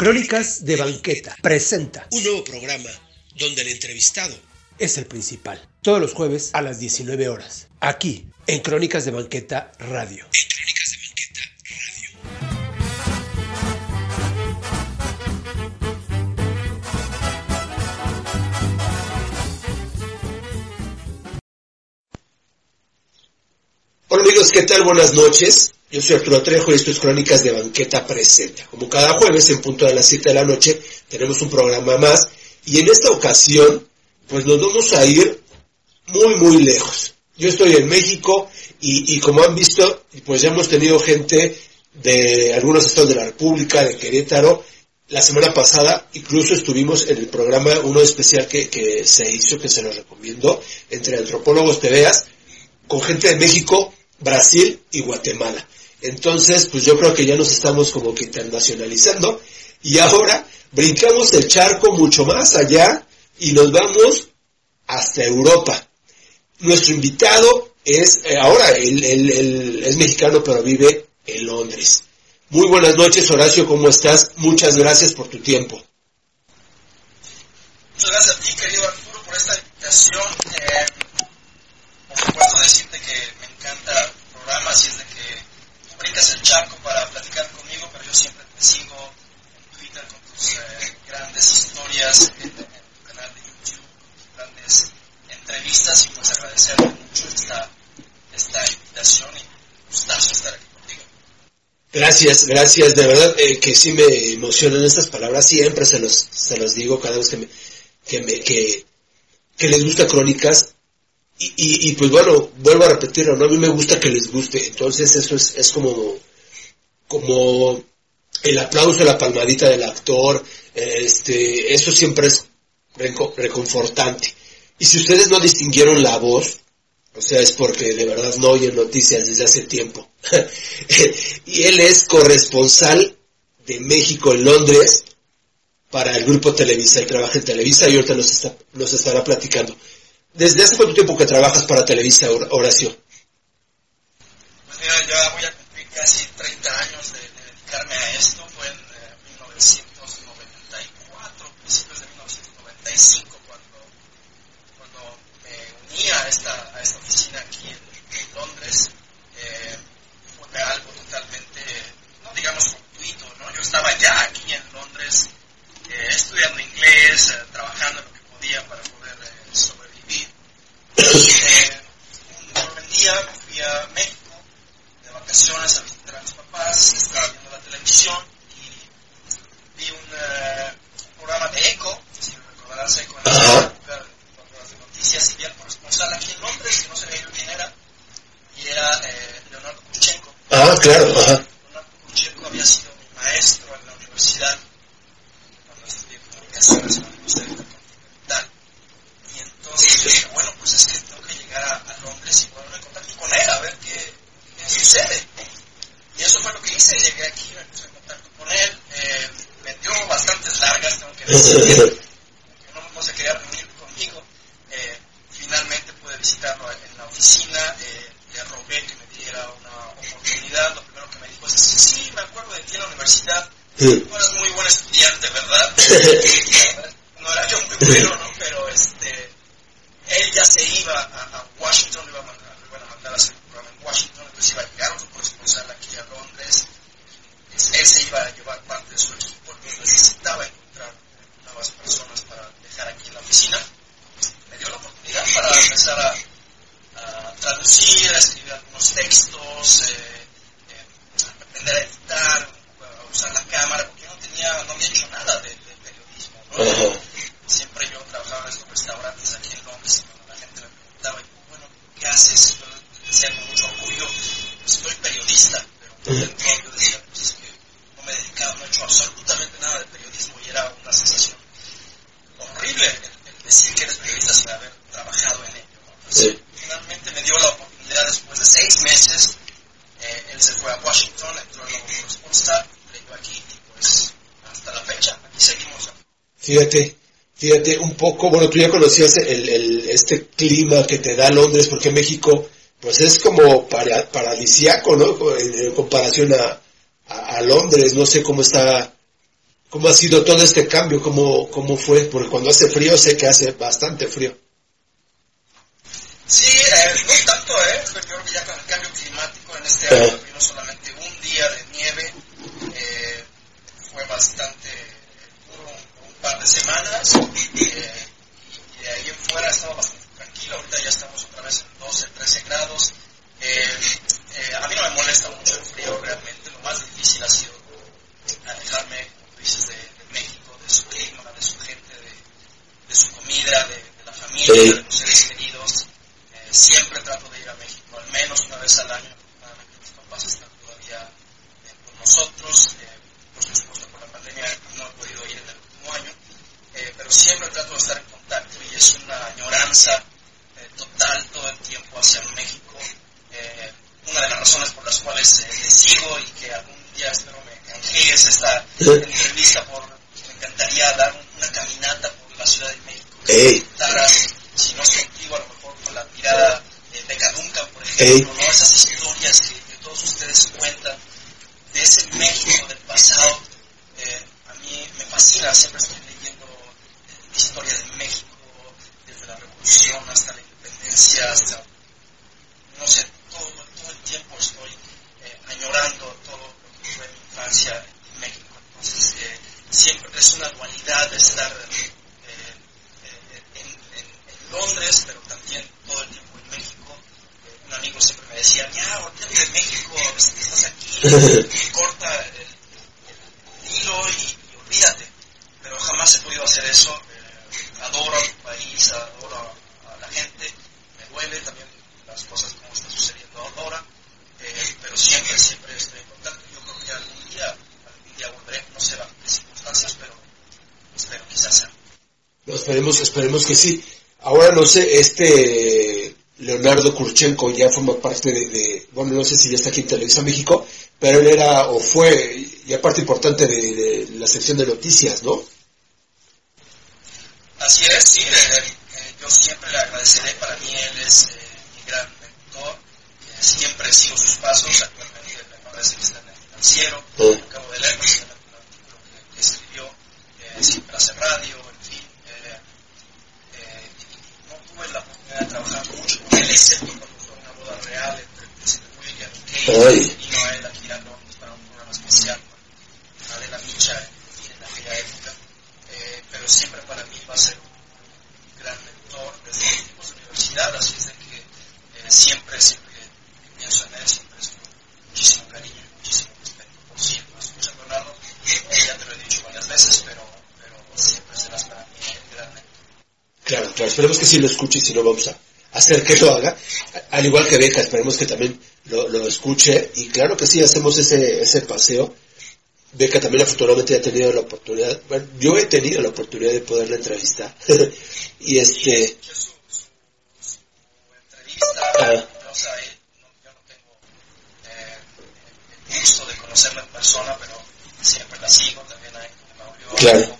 Crónicas de Banqueta presenta un nuevo programa donde el entrevistado es el principal. Todos los jueves a las 19 horas. Aquí, en Crónicas de Banqueta Radio. En Crónicas de Banqueta Radio. Hola amigos, ¿qué tal? Buenas noches. Yo soy Arturo Trejo y esto es Crónicas de Banqueta Presenta. Como cada jueves en punto de las 7 de la noche tenemos un programa más y en esta ocasión pues nos vamos a ir muy muy lejos. Yo estoy en México y, y como han visto pues ya hemos tenido gente de algunos estados de la República, de Querétaro. La semana pasada incluso estuvimos en el programa uno especial que, que se hizo, que se los recomiendo, entre antropólogos te veas, con gente de México, Brasil y Guatemala. Entonces, pues yo creo que ya nos estamos como que internacionalizando y ahora brincamos el charco mucho más allá y nos vamos hasta Europa. Nuestro invitado es, eh, ahora, él, es mexicano pero vive en Londres. Muy buenas noches, Horacio, ¿cómo estás? Muchas gracias por tu tiempo. Muchas gracias a ti, querido Arturo, por esta invitación. Eh, por supuesto, decirte que encanta el programa, así es de que brincas el charco para platicar conmigo, pero yo siempre te sigo en Twitter con tus eh, grandes historias, en, en tu canal de YouTube, tus grandes entrevistas, y pues agradecerte mucho esta, esta invitación y gustazo estar aquí contigo. Gracias, gracias, de verdad eh, que sí me emocionan estas palabras, siempre se los, se los digo cada vez que me, que me, que, que les gusta crónicas, y, y, pues bueno, vuelvo a repetirlo, ¿no? A mí me gusta que les guste, entonces eso es, es como, como el aplauso, la palmadita del actor, este, eso siempre es reco- reconfortante. Y si ustedes no distinguieron la voz, o sea, es porque de verdad no oyen noticias desde hace tiempo. y él es corresponsal de México en Londres para el grupo Televisa. Él trabaja en Televisa y ahorita nos, está- nos estará platicando. ¿Desde hace cuánto tiempo que trabajas para Televisa, Hor- Horacio? Pues mira, ya voy a cumplir casi 30 años de, de dedicarme a esto. Fue en eh, 1994, principios de 1995, cuando, me uní a esta, oficina aquí en, Londres. Eh, fue algo totalmente, no digamos fortuito, ¿no? Yo estaba ya aquí en Londres eh, estudiando inglés, eh, trabajando lo que podía para poder un buen día fui a México de vacaciones a visitar a mis papás, estaba viendo la televisión y vi un, un programa de ECO, si recordarás ECO en cuando las de noticias, y vi al corresponsal aquí en Londres, que no sabía yo quién era, y era Leonardo Kurchenko. Ah, claro. Leonardo Kurchenko había sido mi maestro en la universidad cuando estudié comunicaciones en la Universidad. Y entonces dije, bueno, pues es que tengo que llegar a, a Londres y ponerme en contacto con él a ver qué, qué sucede. Y eso fue lo que hice, llegué aquí, me puse en contacto con él, eh, me dio bastantes largas, tengo que decir, no, no se quería reunir conmigo. Eh, finalmente pude visitarlo en la oficina, eh, le rogué que me diera una oportunidad, lo primero que me dijo es, sí, me acuerdo de ti en la universidad, tú eras muy buen estudiante, verdad, no era yo muy bueno, ¿no? Pero este, él ya se iba a, Washington, le, iba a mandar, le iban a mandar a hacer un programa en Washington, entonces iba a llegar otro corresponsal aquí a Londres, Es- él se iba a llevar parte de su equipo, necesitaba encontrar nuevas personas para dejar aquí en la oficina. Me dio la oportunidad para empezar a, traducir, a escribir algunos textos, eh, eh, aprender a editar, a usar la cámara, porque yo no tenía, no había hecho nada de, de periodismo, ¿no? Siempre yo trabajaba en estos restaurantes aquí en Londres y cuando la gente me preguntaba, bueno, ¿qué haces? Yo decía con mucho orgullo, pues soy periodista, pero por dentro yo decía, pues es que no me he dedicado, no he hecho absolutamente nada de periodismo y era una sensación horrible el, el decir que eres periodista sin haber trabajado en ello. ¿no? Entonces, Sí. finalmente me dio la oportunidad después de seis meses, eh, él se fue a Washington, entró el nuevo corresponsal, leyó aquí y pues hasta la fecha, aquí seguimos. Fíjate, fíjate un poco, bueno, tú ya conocías el, el- este clima que te da Londres, porque México, pues es como para, paradisiaco, ¿no? En, en comparación a, a, a Londres, no sé cómo está ¿Cómo ha sido todo este cambio? ¿Cómo, ¿Cómo fue? Porque cuando hace frío sé que hace bastante frío. Sí, eh, no tanto, ¿eh? Yo creo que ya con el cambio climático en este año vino solamente un día de nieve. Eh, fue bastante de semanas. Eh, y, de ahí en fuera estaba bastante tranquilo. Ahorita ya estamos otra vez en 12, 13 grados. a mí no me molesta mucho el frío realmente. Lo más difícil ha sido alejarme, como dices, de, de México, de su clima, de su gente, de, de su comida, de, de la familia, Sí. de los seres queridos. Eh, siempre trato de ir a México, al menos una vez al año. Afortunadamente mis papás están todavía eh, con nosotros. Eh, por supuesto, por la pandemia no he podido ir en el último año. Eh, pero siempre trato de estar en contacto y es una añoranza eh, total todo el tiempo hacia México. Eh, una de las razones por las cuales eh, sigo y que algún día espero me canjees esta entrevista por me encantaría dar un- una caminata por la Ciudad de México que contara, si no es contigo, a lo mejor con la mirada de Beca Duncan, por ejemplo, ¿no? esas historias que, que todos ustedes cuentan de ese México del pasado. eh, a mí me fascina, siempre historias de México, desde la revolución hasta la independencia, hasta, no sé, todo, todo el tiempo estoy eh, añorando todo lo que fue mi infancia en México. Entonces, eh, siempre es una dualidad de estar eh, eh, en, en- en Londres, pero también todo el tiempo en México. Eh, un amigo siempre me decía, ya, olvídate de México, a veces que estás aquí, corta el, el hilo y, y olvídate. Pero jamás he podido hacer eso. Eh, adoro a la gente, me duele también las cosas como están sucediendo ahora, eh, pero siempre, siempre estoy en contacto. Yo creo que algún día, algún día volveré, no sé las circunstancias, pero espero quizás sea. No, esperemos, esperemos que sí. Ahora no sé, este Leonardo Kurchenko ya forma parte de, bueno, no sé si ya está aquí en Televisa México, pero él era o fue ya parte importante de la sección de noticias, ¿no? Así es, sí, eh, eh, yo siempre le agradeceré, para mí él es eh, mi gran mentor, eh, siempre sigo sus pasos, actualmente me parece que está en el financiero, Sí. acabo de leer un artículo que, que escribió, siempre hace radio, en fin, y no tuve la oportunidad de trabajar mucho con él, excepto cuando fue una boda real entre el presidente William y Kate, Ay. vino a él aquí a Londres para un programa especial con Adela Micha en, en aquella época, pero siempre para mí va a ser un gran mentor desde los tiempos de universidad, así es de que eh, siempre, siempre pienso en él, siempre es muchísimo cariño y muchísimo respeto. Por cierto, escucha Leonardo, eh, ya te lo he dicho varias veces, pero, pero siempre serás para mí el gran mentor. Claro, claro, esperemos que sí lo escuche y si no vamos a hacer que lo haga. Al igual que Beca, esperemos que también lo, lo escuche y claro que sí, hacemos ese, ese paseo. Beca también afortunadamente ha tenido la oportunidad, bueno, yo he tenido la oportunidad de poderla entrevistar. y este, entrevista, Ah. maravillosa, y no, yo no tengo eh, el gusto de conocerla en persona, pero siempre la sigo, también hay Mauricio, Claro.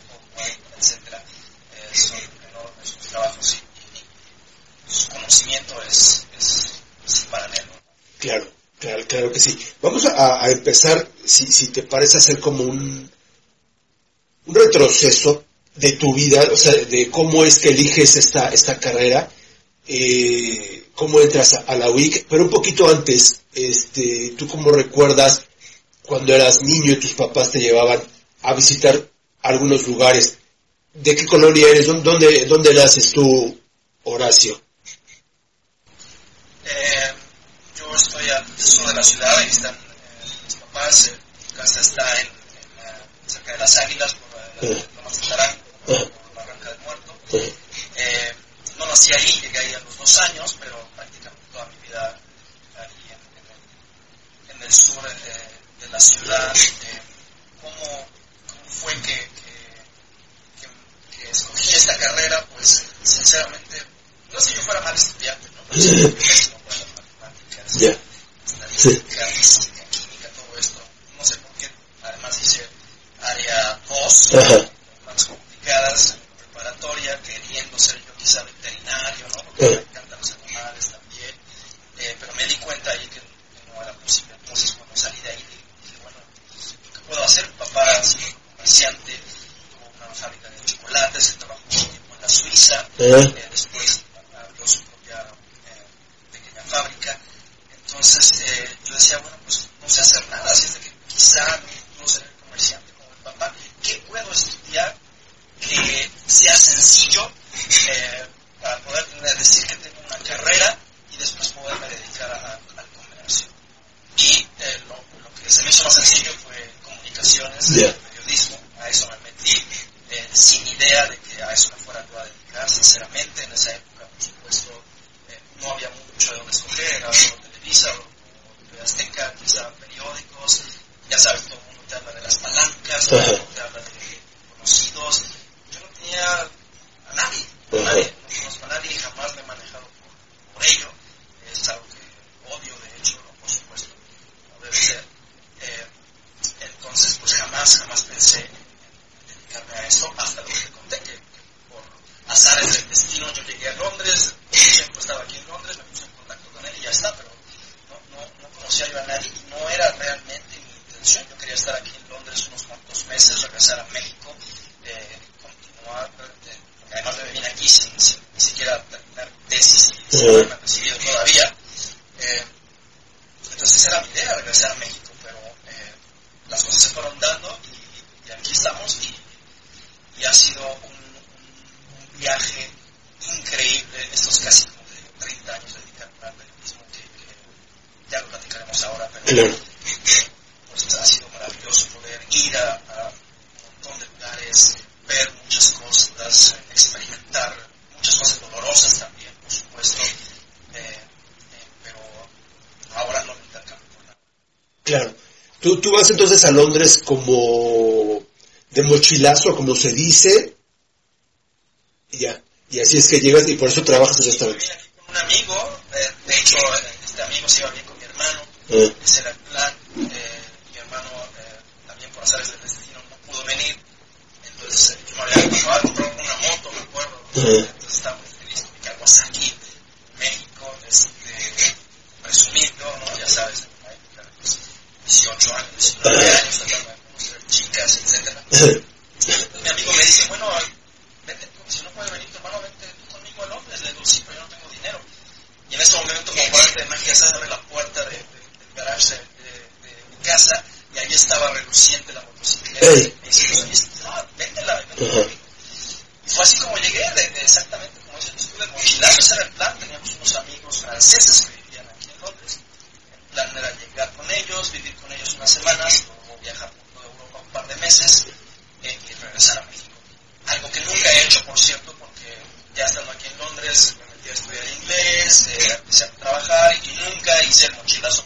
Etcétera, eh, son enormes sus trabajos y, y- y su conocimiento es, es sin paralelo. Claro, claro, claro que sí. Vamos a, empezar, si, si te parece, hacer como un, retroceso de tu vida, o sea, de cómo es que eliges esta, esta carrera, eh, cómo entras a, la UIC, pero un poquito antes, este, ¿tú cómo recuerdas cuando eras niño y tus papás te llevaban a visitar algunos lugares? ¿De qué colonia eres? ¿Dó- ¿Dónde, dónde naces tú, Horacio? Eh, sur de la ciudad, ahí están mis papás, eh, mi casa está en, en la- cerca de las Águilas, por la. Lomas de Tarango, por Barranca del Muerto. Eh, no nací ahí, llegué ahí a los dos años, pero prácticamente toda mi vida ahí en, en el, en el sur eh, de la ciudad. Eh, ¿cómo, cómo fue que, que, que- que escogí esta carrera? Pues sinceramente, no es que yo fuera mal estudiante, ¿no? Pero sí, yo Sí. Física, química, todo esto. No sé por qué, además dice área 2, más complicadas, preparatoria, queriendo ser yo quizá veterinario, ¿no? Porque me encantan los animales también. Eh, pero me di cuenta ahí que, que, no era posible. Entonces, cuando salí de ahí, dije, bueno, ¿qué puedo hacer? Papá es comerciante, tuvo una fábrica de chocolates, se trabajó mucho tiempo en la Suiza. Eh, después abrió su propia eh, pequeña fábrica entonces eh, yo decía, bueno, pues no sé hacer nada, así es de que quizá no ser comerciante como el papá. ¿Qué puedo estudiar que sea sencillo para poder decir que tengo una carrera y después poderme dedicar al comercio? Y lo, lo, que se me hizo más sencillo fue comunicaciones, periodismo, a eso me metí sin idea de que a eso me fuera a dedicar, sinceramente, en esa época, por supuesto, eh, no había mucho de dónde escoger, era o De Azteca, quizá periódicos, ya sabes, todo el mundo te habla de las palancas, todo el mundo te habla de conocidos, yo no tenía a nadie, a nadie, no conozco a nadie y jamás me he manejado por, por ello, es algo que odio, de hecho, ¿no? por supuesto, no debe ser. Eh, entonces, pues jamás, jamás pensé a eso hasta lo que te conté, que, por azares del destino yo llegué a Londres, siempre estaba aquí en Londres, me puse en contacto con él y ya está, pero no, yo a nadie y no era realmente mi intención. Yo quería estar aquí en Londres unos cuantos meses, regresar a México, eh, continuar, eh, además me vine aquí sin, sin, ni siquiera terminar tesis y sin haberme recibido todavía. Eh, entonces esa era mi idea, regresar a México, pero eh, las cosas se fueron dando y, y aquí estamos y y ha sido un, un, viaje increíble estos casi como 30 años dedicados al periodismo que, que, ya lo platicaremos ahora, pero eh, pues ha sido maravilloso poder ir a, a, un montón de lugares, ver muchas cosas, experimentar muchas cosas dolorosas también, por supuesto, eh, eh, pero ahora no me intercambio por nada. Claro. Tú, a Londres como de mochilazo, como se dice, y ya. Y así es que llegas y por eso trabajas en restaurante. Con un amigo, eh, de hecho, este amigo se iba bien con mi hermano, eh. ese era el plan. Eh, mi hermano, eh, también por azares del destino, no pudo venir. Entonces, yo me había comprado una moto, me acuerdo. Entonces, estábamos felices en Kawasaki, México, este, presumido, ¿no? Ya sabes, 18 años, 19 años, tratando chicas, etcétera. mi amigo me dice, bueno, vete, si no puede venir tu hermano, vete conmigo a Londres. Le digo, sí, pero yo no tengo dinero. Y en ese momento, como por arte de magia, se abre la puerta de, de, del garage de, de, mi casa y ahí estaba reluciente la motocicleta. Hey. Me dice, no, véndela, véndela. Y fue así como llegué, exactamente como dice, estuve mochilazo, ese era el plan. Teníamos unos amigos franceses que vivían aquí en Londres. El plan era llegar con ellos, vivir con ellos unas semanas, luego viajar un par de meses eh, y regresar a México. Algo que nunca he hecho, por cierto, porque ya estando aquí en Londres me metí a estudiar inglés, eh, empecé a trabajar y nunca hice el mochilazo.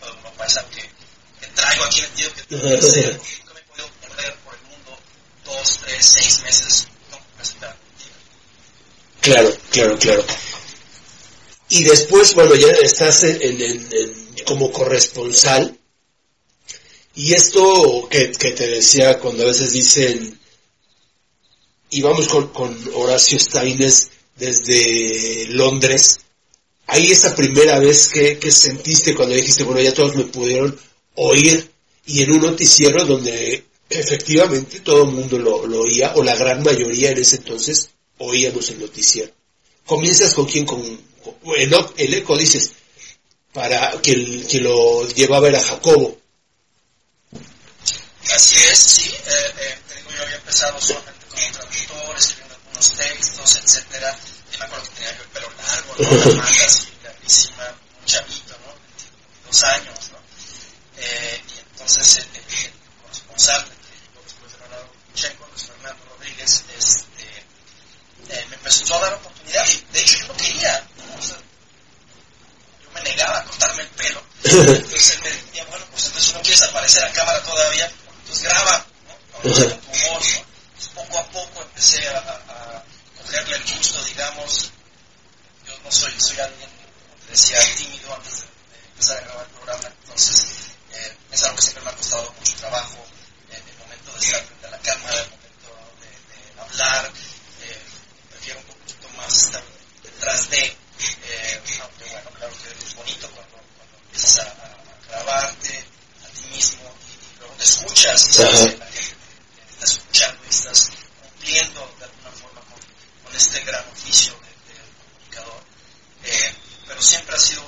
Todo Europa es algo que, que traigo aquí metido que tengo que hacer. Nunca me he podido perder por el mundo dos, tres, seis meses. No, me Claro, claro, claro. Y después, bueno, ya estás en, como corresponsal y esto que, te decía cuando a veces dicen, íbamos con, con Horacio Steines desde Londres, ahí esa primera vez que, que sentiste cuando dijiste, bueno, ya todos me pudieron oír, y en un noticiero donde efectivamente todo el mundo lo, oía, o la gran mayoría en ese entonces oíamos el noticiero. Comienzas con quien, con, el, el, eco dices, para que, que lo llevaba era Jacobo, Así es, sí. Eh, eh, te digo, yo había empezado solamente como traductor, escribiendo algunos textos, etcétera. Y me acuerdo que tenía yo el pelo largo, ¿no? una manga así, larguísima, un chavito, ¿no? Dos años, ¿no? Eh, y entonces el, el, el corresponsal, que después de Fernando Checo, Luis Fernando Rodríguez, este, eh, me empezó a dar oportunidad. De hecho, yo no quería, ¿no? o sea, yo me negaba a cortarme el pelo. Entonces él me decía, bueno, pues entonces no quieres aparecer a cámara todavía, pues graba, ¿no? Con tu voz, ¿no? Pues poco a poco empecé a, a, a, cogerle el gusto, digamos. Yo no soy, soy alguien, como te decía, tímido antes de, de empezar a grabar el programa, entonces eh, es algo que siempre me ha costado mucho trabajo, eh, el momento de estar frente a la cámara, el momento de, de hablar, más detrás de, eh, aunque bueno, claro que es bonito cuando, empiezas a, grabarte a ti mismo y, luego te escuchas y sabes que la gente está escuchando y estás cumpliendo de alguna forma con, este gran oficio del de, comunicador. Eh, pero siempre ha sido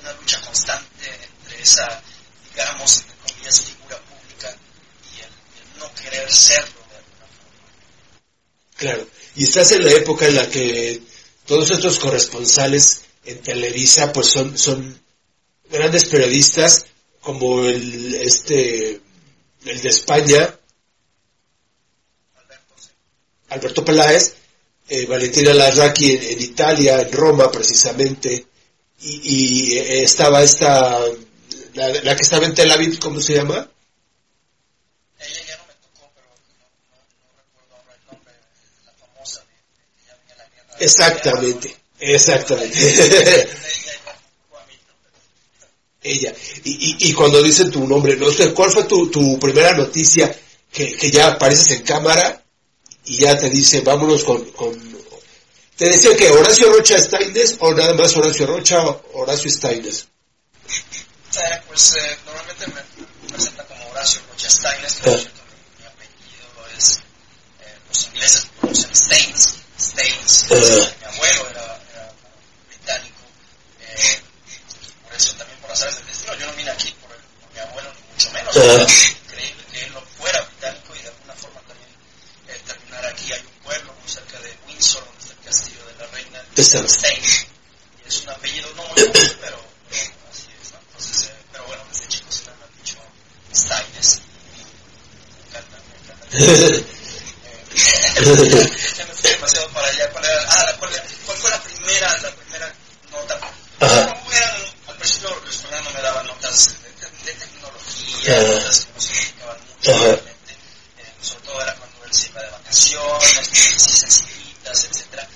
una, lucha constante entre esa, digamos, entre comillas, figura pública y el no querer serlo Claro, y estás en la época en la que todos estos corresponsales en Televisa pues son, son grandes periodistas como el este el de España. Alberto, Peláez eh, Valentina Larraqui en, en Italia en Roma precisamente. Y, y, eh, estaba esta la, la que estaba en Tel Aviv ¿cómo se llama? Ella ya no me tocó, pero no, no, no recuerdo ahora el nombre, la famosa de, de que ya venía la guerra. Exactamente exactamente Ella. Pero-. Y, y, y cuando dicen tu nombre, no sé, ¿cuál fue tu, tu primera noticia que, que ya apareces en cámara y ya te dice, vámonos con... con... ¿Te decía que Horacio Rocha Steines o nada más Horacio Rocha o Horacio Steines? Eh, pues eh, normalmente me presenta como Horacio Rocha Steines, Ah. cierto, mi, apellido es, eh, los ingleses pronuncian Staines, Staines, Ah. mi abuelo era, era británico, eh, por eso también por azares del destino, yo no vine aquí por, el- por mi abuelo, ni mucho menos, es increíble que él no fuera británico y de alguna forma también eh, terminar aquí, hay un pueblo muy cerca de Windsor, donde está el castillo de la reina. Staines, y es un apellido no muy común, pero, pero así es, ¿no? Entonces, eh, pero bueno, desde chico siempre me han dicho Steines y me encanta, me encanta. Demasiado para allá. ¿Cuál, era? Ah, la- cuál, cuál fue la primera, la primera nota? Ajá. Eran- al principio Luis Fernando me daba notas de, de- de tecnología, Ajá. notas que no significaban mucho, Ajá. realmente. Eh, sobre todo era cuando él se iba de vacaciones, cosas así sencillitas, etcétera.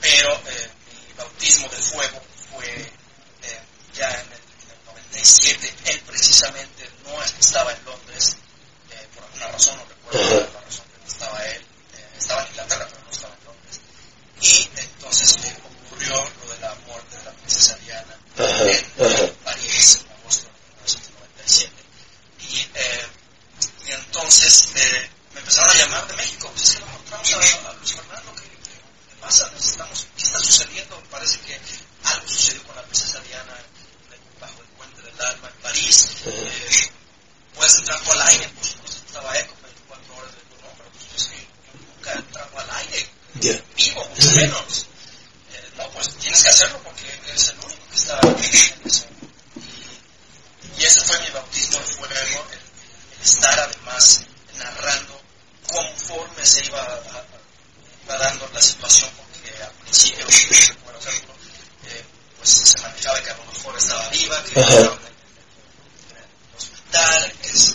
Pero eh, mi bautismo de fuego fue eh, ya en el, en el 97. Él precisamente no estaba en Londres, eh, por alguna razón, no recuerdo Ajá. la razón que no estaba él. Eh, estaba en Inglaterra, pero no estaba en Londres. Y entonces eh, ocurrió lo de la muerte de la princesa Diana Ajá, en ajá. París en agosto de 1997. Y, eh, y entonces eh, me empezaron a llamar de México. Pues es que no encontramos a, a Luis Fernando. ¿Qué, qué, qué pasa? Necesitamos, ¿Qué está sucediendo? Parece que algo sucedió con la princesa Diana en el- bajo el puente del alma en París. Eh, ¿Puedes entrar tú al aire? Por supuesto, estaba eco 24 horas. Le digo, no, pero pues es que yo nunca he entrado al aire Ya. vivo, mucho menos. Eh, no, pues tienes que hacerlo porque eres el único que está en eso. Y, y ese fue mi bautismo de fuego, el, el estar además narrando conforme se iba, a- a- la situación, porque al principio, recuerdo hacerlo, eh, pues se manejaba que a lo mejor estaba viva, que estaba en, el hospital, que, si-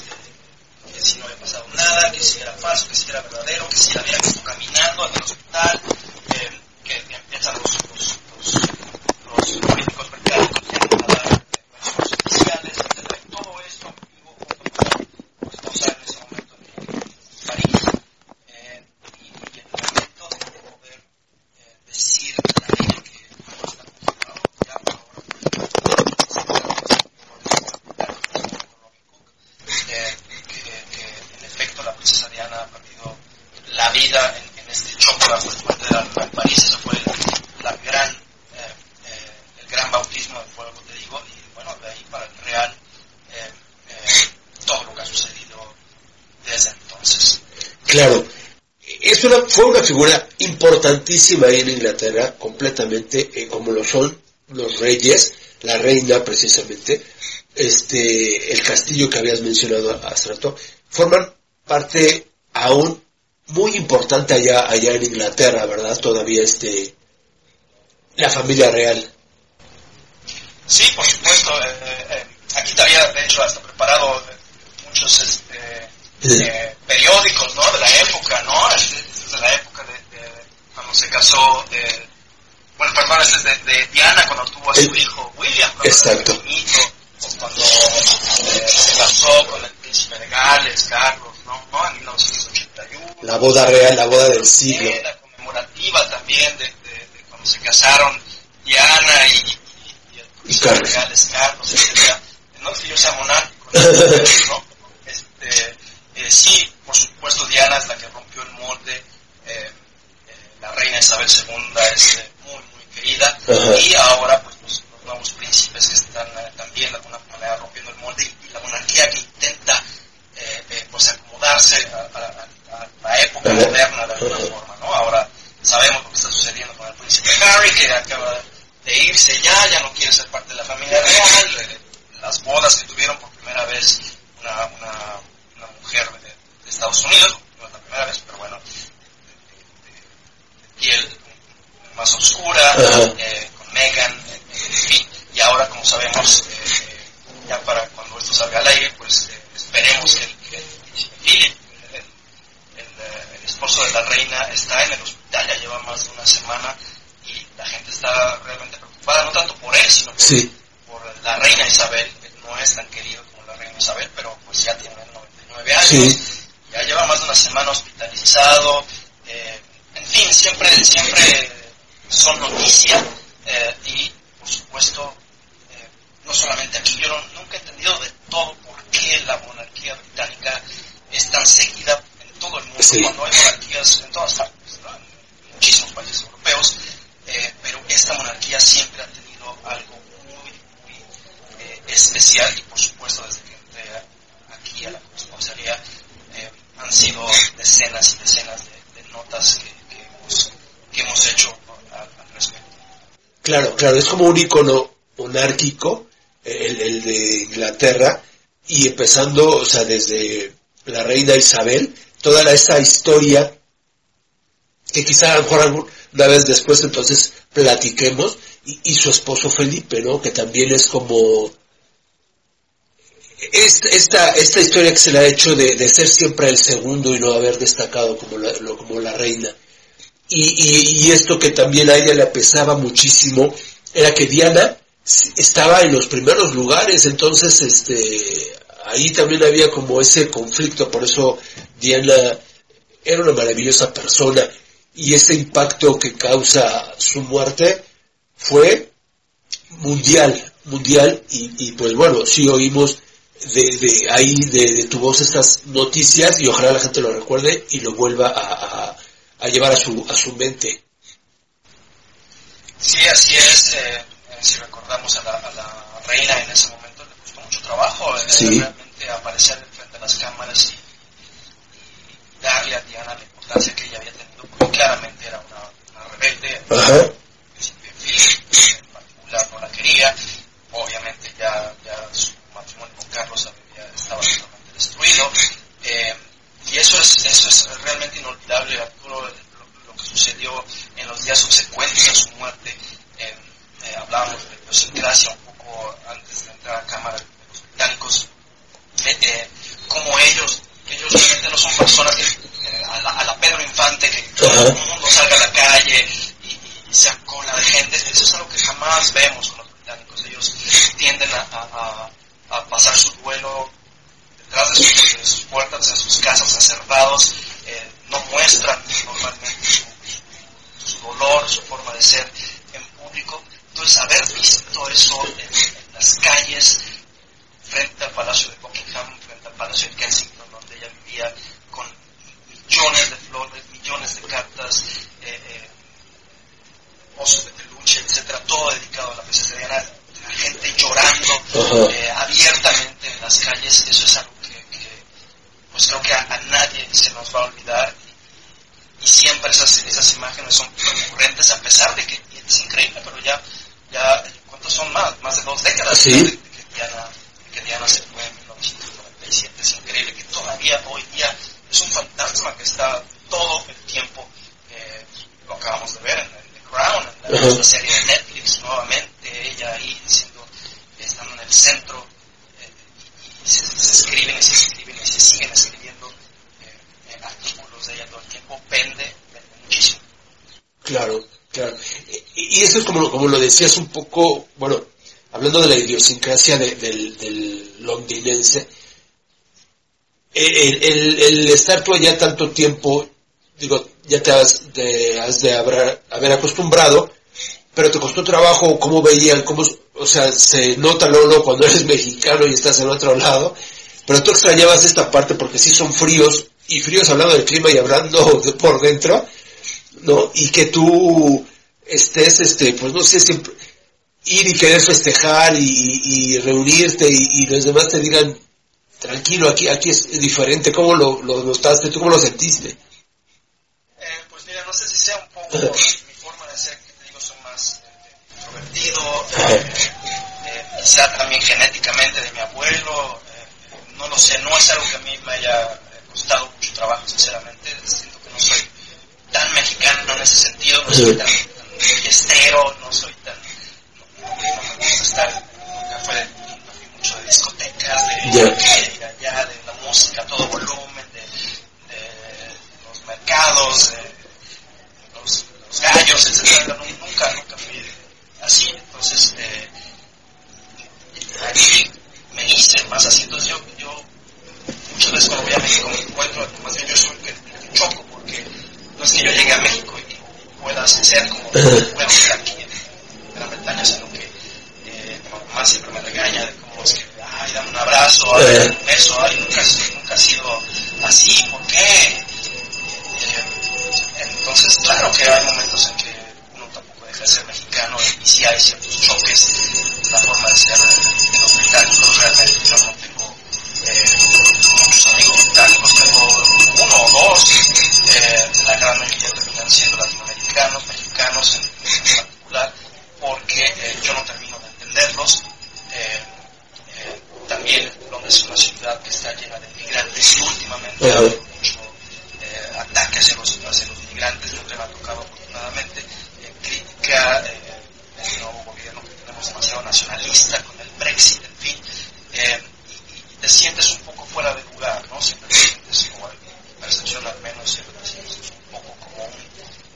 que si no había pasado nada, que si era falso, que si era verdadero, que si había visto caminando en el hospital, eh, que empiezan los, los, los, los políticos británicos a dar versiones oficiales, etcétera, y todo esto vivo junto con mi esposa en ese momento en París, eh, y, y en el momento de poder eh, decir al aire que todo está confirmado, ya por ahora eh, que, que en efecto la princesa Diana ha perdido la vida en, en este choque bajo el puente de Alma en París. Eso fue la gran, eh, eh, el gran bautismo de fuego, te digo, y bueno, de ahí para el real, eh, eh, todo lo que ha sucedido desde entonces. Claro. Es una, figura importantísima ahí en Inglaterra, completamente, eh, como lo son los reyes, la reina precisamente, este, el castillo que habías mencionado hace rato, forman parte aún muy importante allá, allá en Inglaterra, ¿verdad? Todavía este, la familia real. Sí, por supuesto. eh, eh, aquí te había, de hecho, hasta preparado eh, muchos este, eh, periódicos ¿no? de la época, ¿no? Es de, de la época de, de cuando se casó, de, bueno, perdón, es de, de Diana cuando tuvo a su Eh, hijo William, exacto. O cuando eh, se casó con el príncipe de Gales, Carlos, ¿no? ¿no? En 1981 La boda real, la boda del siglo. cena conmemorativa también de, de- de cuando se casaron Diana y, y, y el Y Carlos. Reales Carlos, etcétera. No que yo sea monárquico, ¿no? Este, eh, sí, por supuesto Diana es la que rompió el molde, eh, eh, la reina Isabel II es eh, muy, muy querida, Ajá. y ahora pues los, los nuevos príncipes que están eh, también de alguna manera rompiendo el molde y, la monarquía que intenta pues acomodarse a, a- a- moderna de alguna forma, ¿no? Ahora sabemos lo que está sucediendo con el príncipe Harry, que acaba de irse ya, ya no quiere ser parte de la familia real, las bodas que tuvieron por primera vez una, una, una mujer de, de, Estados Unidos, no es la primera vez, pero bueno, de, de piel más oscura, eh, con Megan, eh, en fin, y ahora como sabemos, eh, ya para cuando esto salga al aire, pues esperemos que el, que el el, el, el, esposo de la reina, está en el hospital, ya lleva más de una semana y la gente está realmente preocupada, no tanto por él, sino por, sí. por la reina Isabel, que no es tan querido como la reina Isabel, pero pues ya tiene 99 años, sí. ya lleva más de una semana hospitalizado, eh, en fin, siempre, siempre son noticia eh, y por supuesto eh, no solamente aquí, yo no, nunca he entendido de todo por qué la monarquía británica es tan seguida en todo el mundo, sí. cuando hay monarquías en todas partes, ¿no? en muchísimos países europeos, eh, pero esta monarquía siempre ha tenido algo muy, muy eh, especial y por supuesto desde que entré aquí a la corresponsalía eh, han sido decenas y decenas de, de notas que, que, hemos, hecho al, respecto. Claro, claro, es como un icono monárquico, el, de Inglaterra, y empezando, o sea, desde la reina Isabel, toda esa historia que quizá a lo mejor una vez después entonces platiquemos, y, su esposo Felipe, ¿no? Que también es como esta, esta, esta historia que se le ha hecho de, de, ser siempre el segundo y no haber destacado como la, lo, como la reina. Y, y, esto que también a ella le pesaba muchísimo era que Diana estaba en los primeros lugares, entonces este ahí también había como ese conflicto, por eso Diana era una maravillosa persona y ese impacto que causa su muerte fue mundial, mundial y, y pues bueno, sí oímos de, de ahí de, de, tu voz estas noticias y ojalá la gente lo recuerde y lo vuelva a, a llevar a su, a su mente. Sí, así es. Eh, si recordamos a la, a la, reina en ese momento le costó mucho trabajo eh, sí. realmente aparecer frente a las cámaras y, y, darle a Diana la importancia que ella había tenido, porque claramente era una, una rebelde. Ajá. En particular no la quería. Obviamente ya, ya su matrimonio con Carlos había, estaba totalmente destruido. Eso es, eso es realmente inolvidable, Arturo, lo, lo, que sucedió en los días subsecuentes a su muerte. Eh, eh, hablábamos de idiosincrasia un poco antes de entrar a cámara de los británicos, eh, como ellos, ellos realmente no son personas que, eh, a, la, a, la, Pedro Infante, que todo el mundo salga a la calle y, y, y sea cola de gente, eso es algo que jamás vemos con los británicos, ellos tienden a, a, a pasar su duelo detrás de sus, de sus, puertas, en sus casas encerrados, eh, no muestran normalmente su, su, dolor, su forma de ser en público. Entonces, haber visto eso en, en, las calles, frente al Palacio de Buckingham, frente al Palacio de Kensington, donde ella vivía, con millones de flores, millones de cartas, eh, eh, osos de peluche, etcétera, todo dedicado a la princesa Diana, la gente llorando eh, abiertamente en las calles, eso es algo pues creo que a, a, nadie se nos va a olvidar y, y siempre esas, esas, imágenes son recurrentes a pesar de que es increíble, pero ya, ya ¿cuántos son más? Más de dos décadas ¿Sí? de, de, que Diana, de que Diana se fue en 1997, es increíble que todavía hoy día es un fantasma que está todo el tiempo, eh, lo acabamos de ver en, en The Crown, en la uh -huh. serie de Netflix nuevamente, ella ahí diciendo, estando en el centro, se, se, escriben y se escriben y se siguen escribiendo eh, artículos de ella todo el tiempo, vende, vende muchísimo. Claro, claro. Y, y eso es como, como lo decías un poco, bueno, hablando de la idiosincrasia de, del, del londinense, el, el, el, estar tú allá tanto tiempo, digo, ya te has de, has de haber, haber acostumbrado, pero te costó trabajo cómo veían, cómo, o sea, se nota luego cuando eres mexicano y estás en otro lado, pero tú extrañabas esta parte porque sí son fríos, y fríos hablando del clima y hablando de por dentro, ¿no? Y que tú estés, este, pues no sé, siempre, ir y querer festejar y, y, reunirte y, y, los demás te digan, tranquilo, aquí, aquí es diferente, ¿cómo lo, lo notaste? ¿Tú cómo lo sentiste? no sé si sea un poco eh, introvertido, eh, quizá también genéticamente de mi abuelo, eh, no lo sé, no es algo que a mí me haya eh, costado mucho trabajo, sinceramente, siento que no soy tan mexicano en ese sentido, no soy tan, tan fiestero, no soy tan, no, no- me gusta estar, nunca fue, fui mucho de discotecas, de allá, de la música todo volumen, de, de los mercados, de los, los gallos, nu- nunca, nunca fui así, entonces eh, aquí me hice más así, entonces yo, yo muchas veces cuando voy a México me encuentro, más bien yo soy que choco, porque no es que yo llegue a México y pueda ser como ser aquí en Gran Bretaña, sino que eh, mamá siempre me regaña de cómo es que, ay, dame un abrazo, ay, dame un beso, ay, nunca, nunca ha sido así, ¿por qué? Eh, entonces, claro que hay momentos en que deja de ser mexicano y sí hay ciertos choques en la forma de ser de los británicos. Realmente yo no tengo eh, muchos amigos británicos, tengo uno o dos. Eh, la gran mayoría terminan siendo latinoamericanos, mexicanos en, en particular, porque eh, yo no termino de entenderlos. Eh, también Londres es una ciudad que está llena de migrantes y últimamente ha habido mucho ataque hacia los, hacia los migrantes, nunca me ha tocado afortunadamente, crítica, eh, el nuevo gobierno que tenemos demasiado nacionalista con el Brexit, en fin, eh, y, te sientes un poco fuera de lugar, ¿no? Siempre te sientes, o en mi percepción al menos, siempre te sientes un poco como un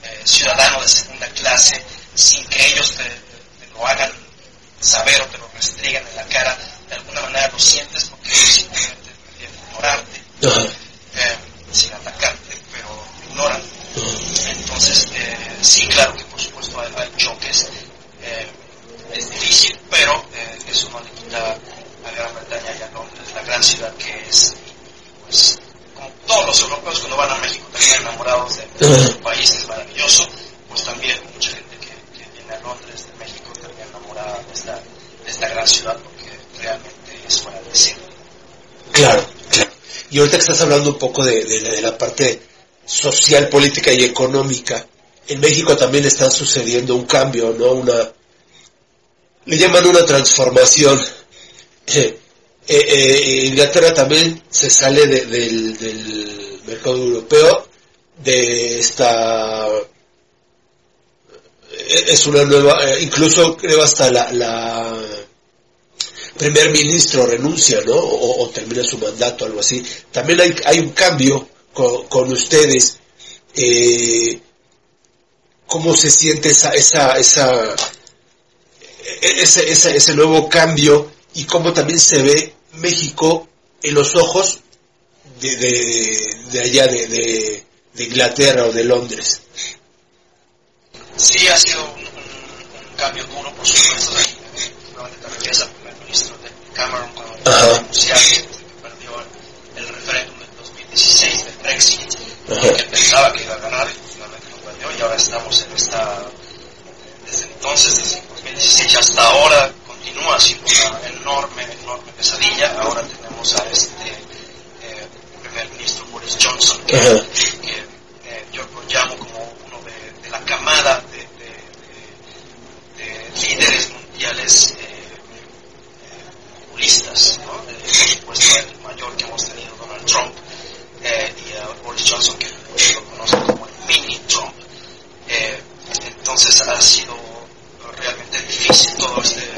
eh, ciudadano de segunda clase, sin que ellos te, te lo hagan saber o te lo restringan en la cara, de alguna manera lo sientes porque ellos simplemente prefieren ignorarte Ajá. eh, sin atacarte, pero te ignoran. Entonces, eh, sí, claro que por supuesto hay, hay choques, eh, es difícil, pero eh, eso no le quita a Gran Bretaña y a Londres, la gran ciudad que es. Y, pues, como todos los europeos cuando van a México terminan enamorados de, de su país, que es maravilloso, pues también mucha gente que, que viene a Londres, de México, termina enamorada de esta, de esta gran ciudad porque realmente es fuera de sí. Claro, claro. Y ahorita que estás hablando un poco de, de de la parte social, política y económica, en México también está sucediendo un cambio, ¿no? Una, le llaman una transformación. Eh, eh, eh, Inglaterra también se sale de- del, mercado europeo, de esta es una nueva, incluso creo hasta la primer ministro renuncia, ¿no? O, termina su mandato, algo así. También hay, hay un cambio con, ustedes. Eh, ¿Cómo se siente esa, esa, esa, e- ese, ese, ese nuevo cambio y cómo también se ve México en los ojos de, de, de allá, de, de, de Inglaterra o de Londres? Sí, ha sido un, un- un cambio duro, por supuesto. ministro de Cameron cuando anunciar que perdió el, referéndum del 2016 del Brexit, que pensaba que iba a ganar y finalmente lo perdió. Y ahora estamos en esta, desde entonces, desde el 2016 hasta ahora, continúa siendo una enorme, enorme pesadilla. Ahora tenemos a este eh, primer ministro Boris Johnson, que, eh, yo lo llamo como uno de, de la camada de, de- de- de líderes mundiales eh, populistas, ¿no? Por supuesto el mayor que hemos tenido, Donald Trump, eh, y a Boris Johnson, que lo conocen como el mini Trump. Eh, entonces ha sido realmente difícil todo este,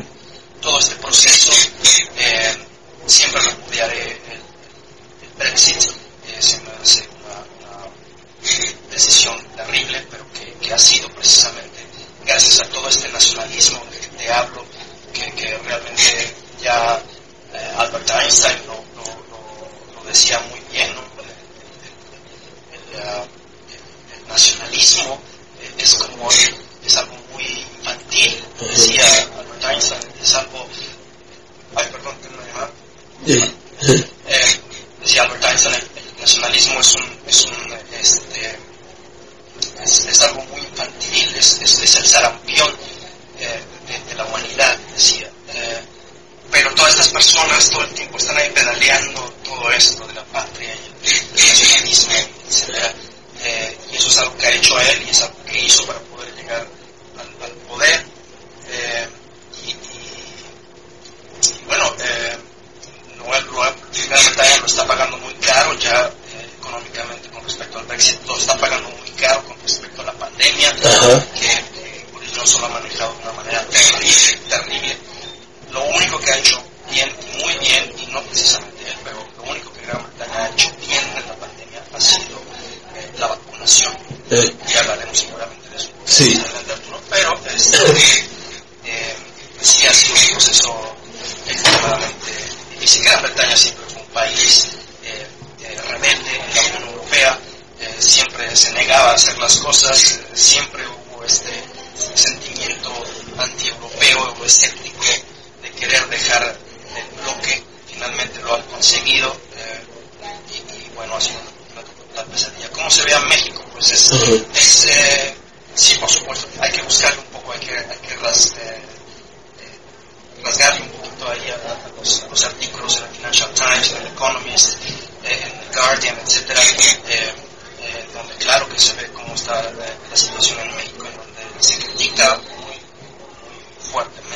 fuerte.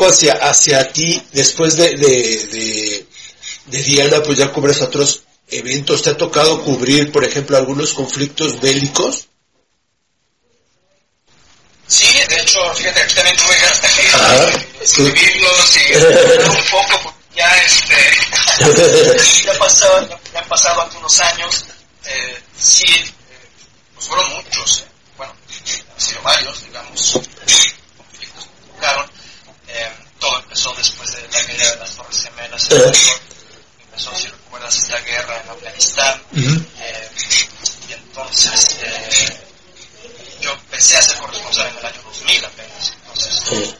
poco hacia, hacia ti, después de, de, de, de Diana, pues ya cubres otros eventos. ¿Te ha tocado cubrir, por ejemplo, algunos conflictos bélicos? Sí, de hecho, fíjate, aquí también tuve que ah, escribirlos y un poco, porque ya, este, ya, pasado, ya, han pasado algunos años. Eh, sí, eh, pues fueron muchos, eh, bueno, han sido varios, digamos, conflictos que tocaron. Em, todo empezó después de la caída de las Torres Gemelas. En el empezó, si recuerdas, esta guerra en Afganistán. Eh, y entonces eh, yo empecé a ser corresponsal en el año 2000 apenas. Entonces,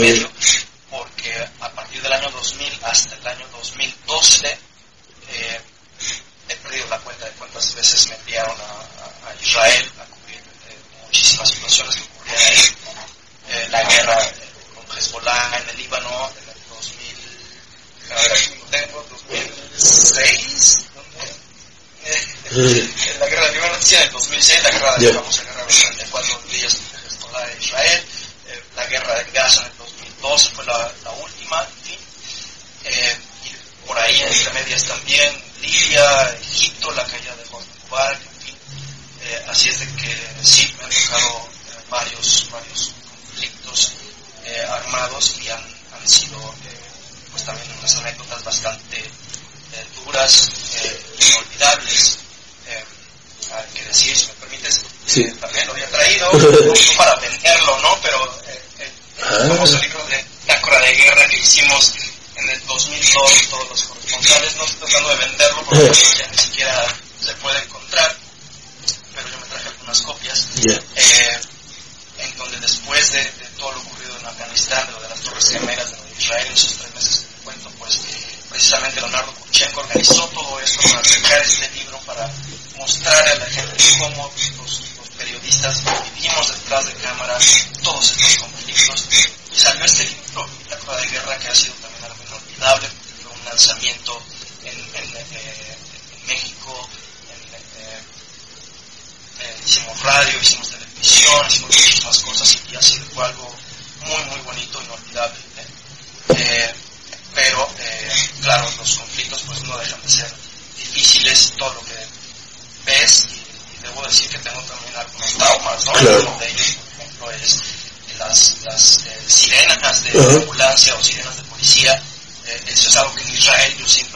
de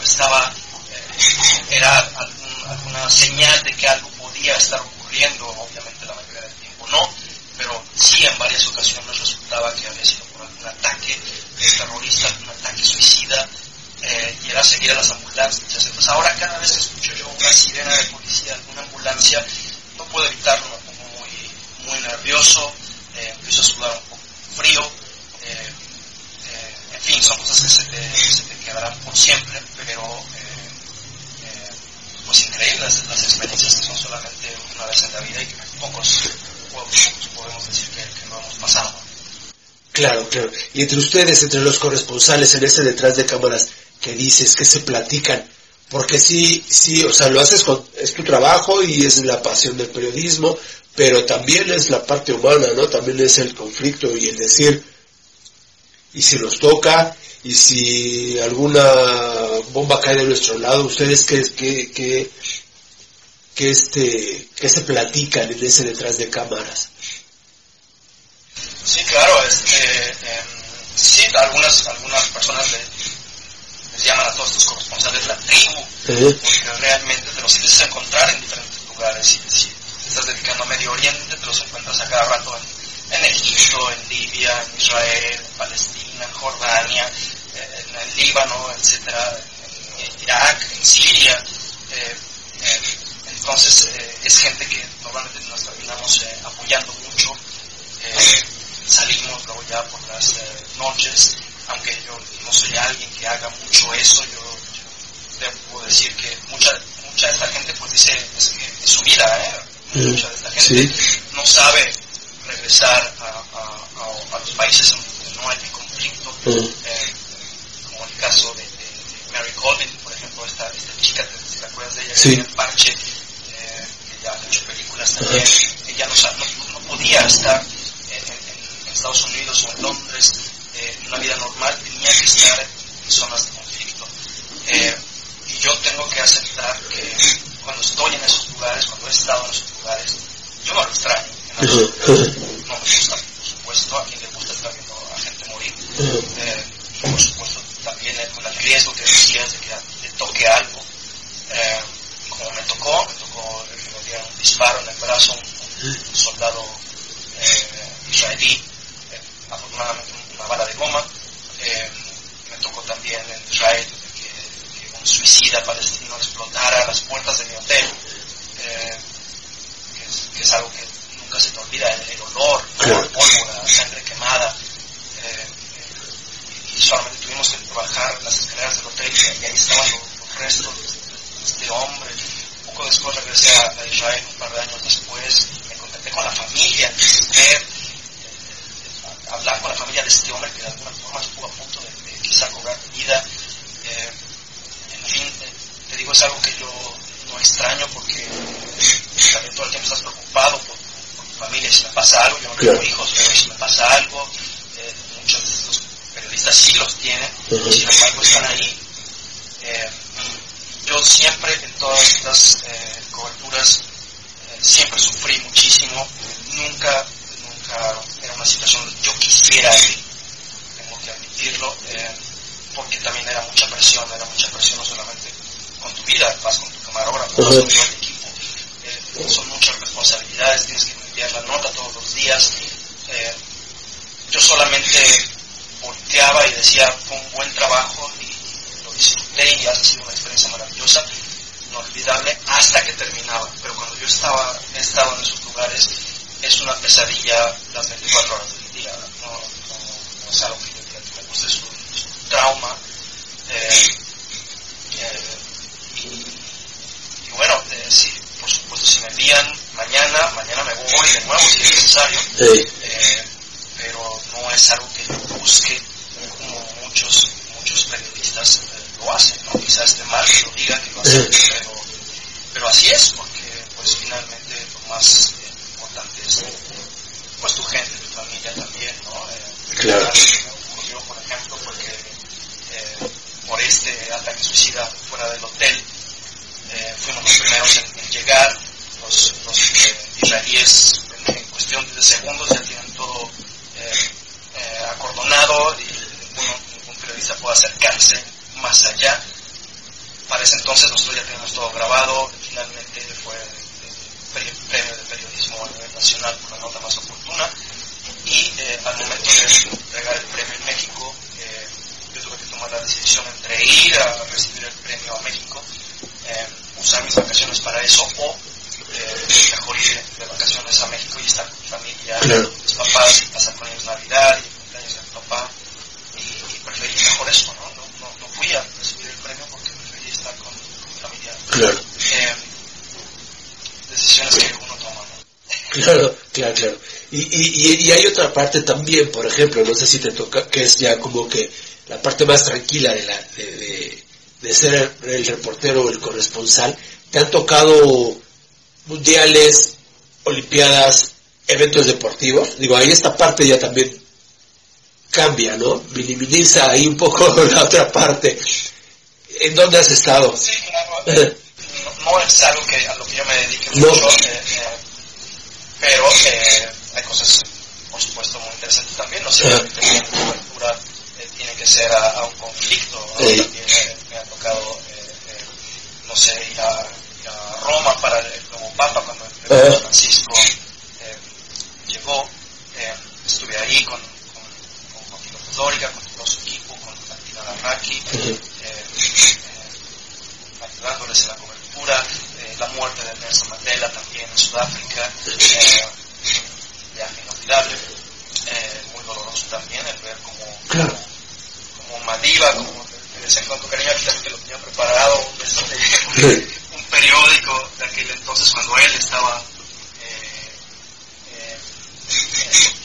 estaba, eh, era algún- alguna señal de que algo podía estar ocurriendo, obviamente la mayoría del tiempo no, pero sí en varias ocasiones resultaba que había sido por algún ataque terrorista, algún ataque suicida, eh, y era seguir a las ambulancias. Entonces ahora cada vez que escucho yo una sirena de policía, alguna ambulancia, no puedo evitarlo, me pongo muy, muy nervioso, eh, empiezo a sudar un poco frío, en fin, son cosas que se te, se te quedarán por siempre, pero eh, eh, pues increíbles las experiencias que son solamente una vez en la vida y que pocos, pocos podemos decir que, que no hemos pasado. Claro, claro. Y entre ustedes, entre los corresponsales en ese detrás de cámaras, que dices, que se platican? Porque sí, sí, o sea, lo haces con, es tu trabajo y es la pasión del periodismo, pero también es la parte humana, ¿no? También es el conflicto y el decir, y si nos toca, y si alguna bomba cae de nuestro lado, ustedes qué, qué, qué, qué este, qué se platican en ese detrás de cámaras. Sí, claro, este, em, sí, algunas, algunas personas le- les llaman a todos estos corresponsales la tribu, ¿Eh? porque realmente te los empiezas a encontrar en diferentes lugares. Y si te estás dedicando a Medio Oriente, te los encuentras a cada rato en, en Egipto, en Libia, en Israel, en Palestina, en Jordania, en el Líbano, etcétera, en, Irak, en Siria. eh, entonces, eh, es gente que normalmente nos terminamos eh, apoyando mucho. salimos luego ya por las eh, noches, aunque yo no soy alguien que haga mucho eso, yo, yo debo decir que mucha, mucha de esta gente pues dice es que es su vida, ¿eh? mucha de esta gente Sí. no sabe regresar a, a- a- los países en donde no hay conflicto, Mm. eh, como el caso de, de- de Mary Colvin, por ejemplo, esta, esta chica, ¿te, te acuerdas de ella? Sí. Que el parche, eh, que ya ha hecho películas también, ella no, sa- no, no podía estar en, en- en Estados Unidos o en Londres eh, en una vida normal, tenía que estar en zonas de conflicto. Eh, y yo tengo que aceptar que cuando estoy en esos lugares, cuando he estado en esos lugares, yo no lo extraño. en Quizás esté mal que lo digan, que lo hacen, pero, pero así es, porque pues finalmente lo más eh, importante es pues tu gente, tu familia también, ¿no? Eh, claro. ocurrió, por ejemplo, porque eh, por este ataque suicida fuera del hotel, eh, fuimos los primeros en, en llegar, los, los israelíes en, en, cuestión de segundos ya tienen todo acordonado y ninguno, ningún periodista puede acercarse más allá. Para ese entonces nosotros ya teníamos todo grabado, finalmente fue el premio de periodismo a nivel nacional por la nota más oportuna y eh, al momento de entregar el premio en México eh, yo tuve que tomar la decisión entre ir a recibir el premio a México, eh, usar mis vacaciones para eso o mejor ir de vacaciones a México y estar con mi familia, mis papás, pasar con ellos Navidad y cumpleaños de mi papá y, preferí mejor eso, ¿no? fui a recibir el premio porque preferí estar con, Claro. Eh, decisiones que uno toma, ¿no? Claro, claro, claro. Y, y, y, hay otra parte también, por ejemplo, no sé si te toca, que es ya como que la parte más tranquila de, la, de, de, ser el, reportero o el corresponsal. Te han tocado mundiales, olimpiadas, eventos deportivos. Digo, ahí esta parte ya también cambia, ¿no? Minimiza ahí un poco la otra parte. ¿En dónde has estado? Sí, claro. no, es algo que, a lo que yo me dedique mucho, eh, eh, pero eh, hay cosas, por supuesto, muy interesantes también. No sé, uh -huh. la cobertura tiene que ser a, a un conflicto. ¿no? También me ha tocado, no sé, ir a, ir a, Roma para el nuevo Papa cuando el uh -huh. Francisco llegó. estuve ahí con con con Larraqui, eh, eh, ayudándoles en la cobertura, eh, la muerte de Nelson Mandela también en Sudáfrica, un viaje inolvidable, muy doloroso también el ver como, claro. como, como Madiba, como de vez en cuando cariño que lo tenía preparado, un, un periódico de aquel entonces cuando él estaba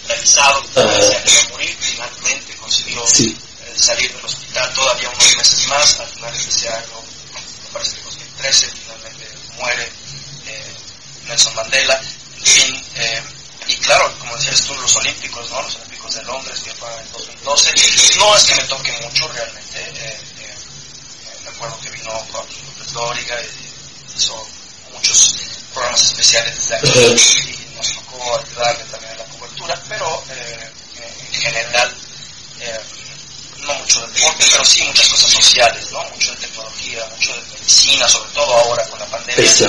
realizado, decía que iba a morir, finalmente consiguió sí. Salir del hospital todavía unos meses más, a finales de ese año, me parece que 2013, finalmente muere eh, Nelson Mandela, en fin, eh, y claro, como decías tú, los Olímpicos, ¿no? Los Olímpicos de Londres, que fue en 2012, no es que me toque mucho realmente, eh, eh, me acuerdo que vino López Dóriga y hizo muchos programas especiales desde aquí y nos tocó ayudarle también a la cobertura, pero en general no mucho de deporte, pero sí muchas cosas sociales, ¿no? Mucho de tecnología, mucho de medicina, sobre todo ahora con la pandemia. Es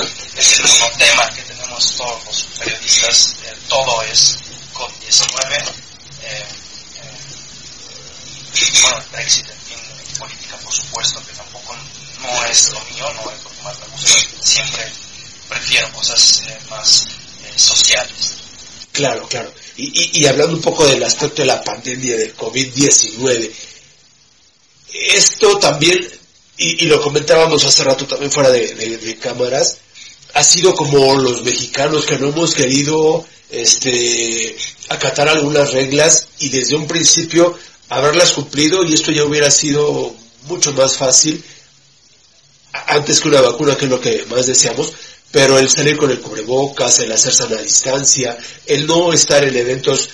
el monotema que tenemos todos los periodistas, eh, todo es COVID-19. bueno, el Brexit, en fin, política, por supuesto, que tampoco no es lo mío, no es lo que más me gusta. Siempre prefiero cosas eh, más eh, sociales. Claro, claro. Y, y, y, hablando un poco del aspecto de la pandemia del COVID-19, esto también, y, lo comentábamos hace rato también fuera de, de, de, cámaras, ha sido como los mexicanos que no hemos querido este, acatar algunas reglas y desde un principio haberlas cumplido y esto ya hubiera sido mucho más fácil antes que una vacuna, que es lo que más deseamos, pero el salir con el cubrebocas, el hacer sana distancia, el no estar en eventos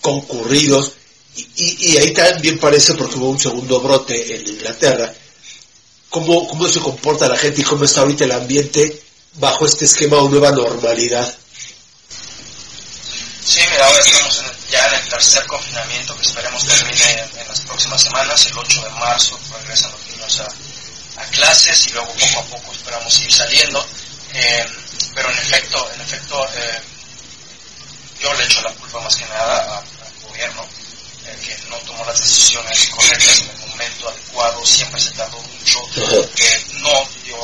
concurridos, y, y, ahí también parece, porque hubo un segundo brote en Inglaterra, cómo, cómo se comporta la gente y cómo está ahorita el ambiente bajo este esquema de nueva normalidad. Sí, mira, ahora estamos en ya en el tercer confinamiento que esperemos termine en, las próximas semanas. El 8 de marzo regresan los niños a, a clases y luego poco a poco esperamos ir saliendo. Eh, pero en efecto, en efecto, eh, yo le echo la culpa más que nada al gobierno, que no tomó las decisiones correctas en el momento adecuado, siempre se tardó mucho, que no dio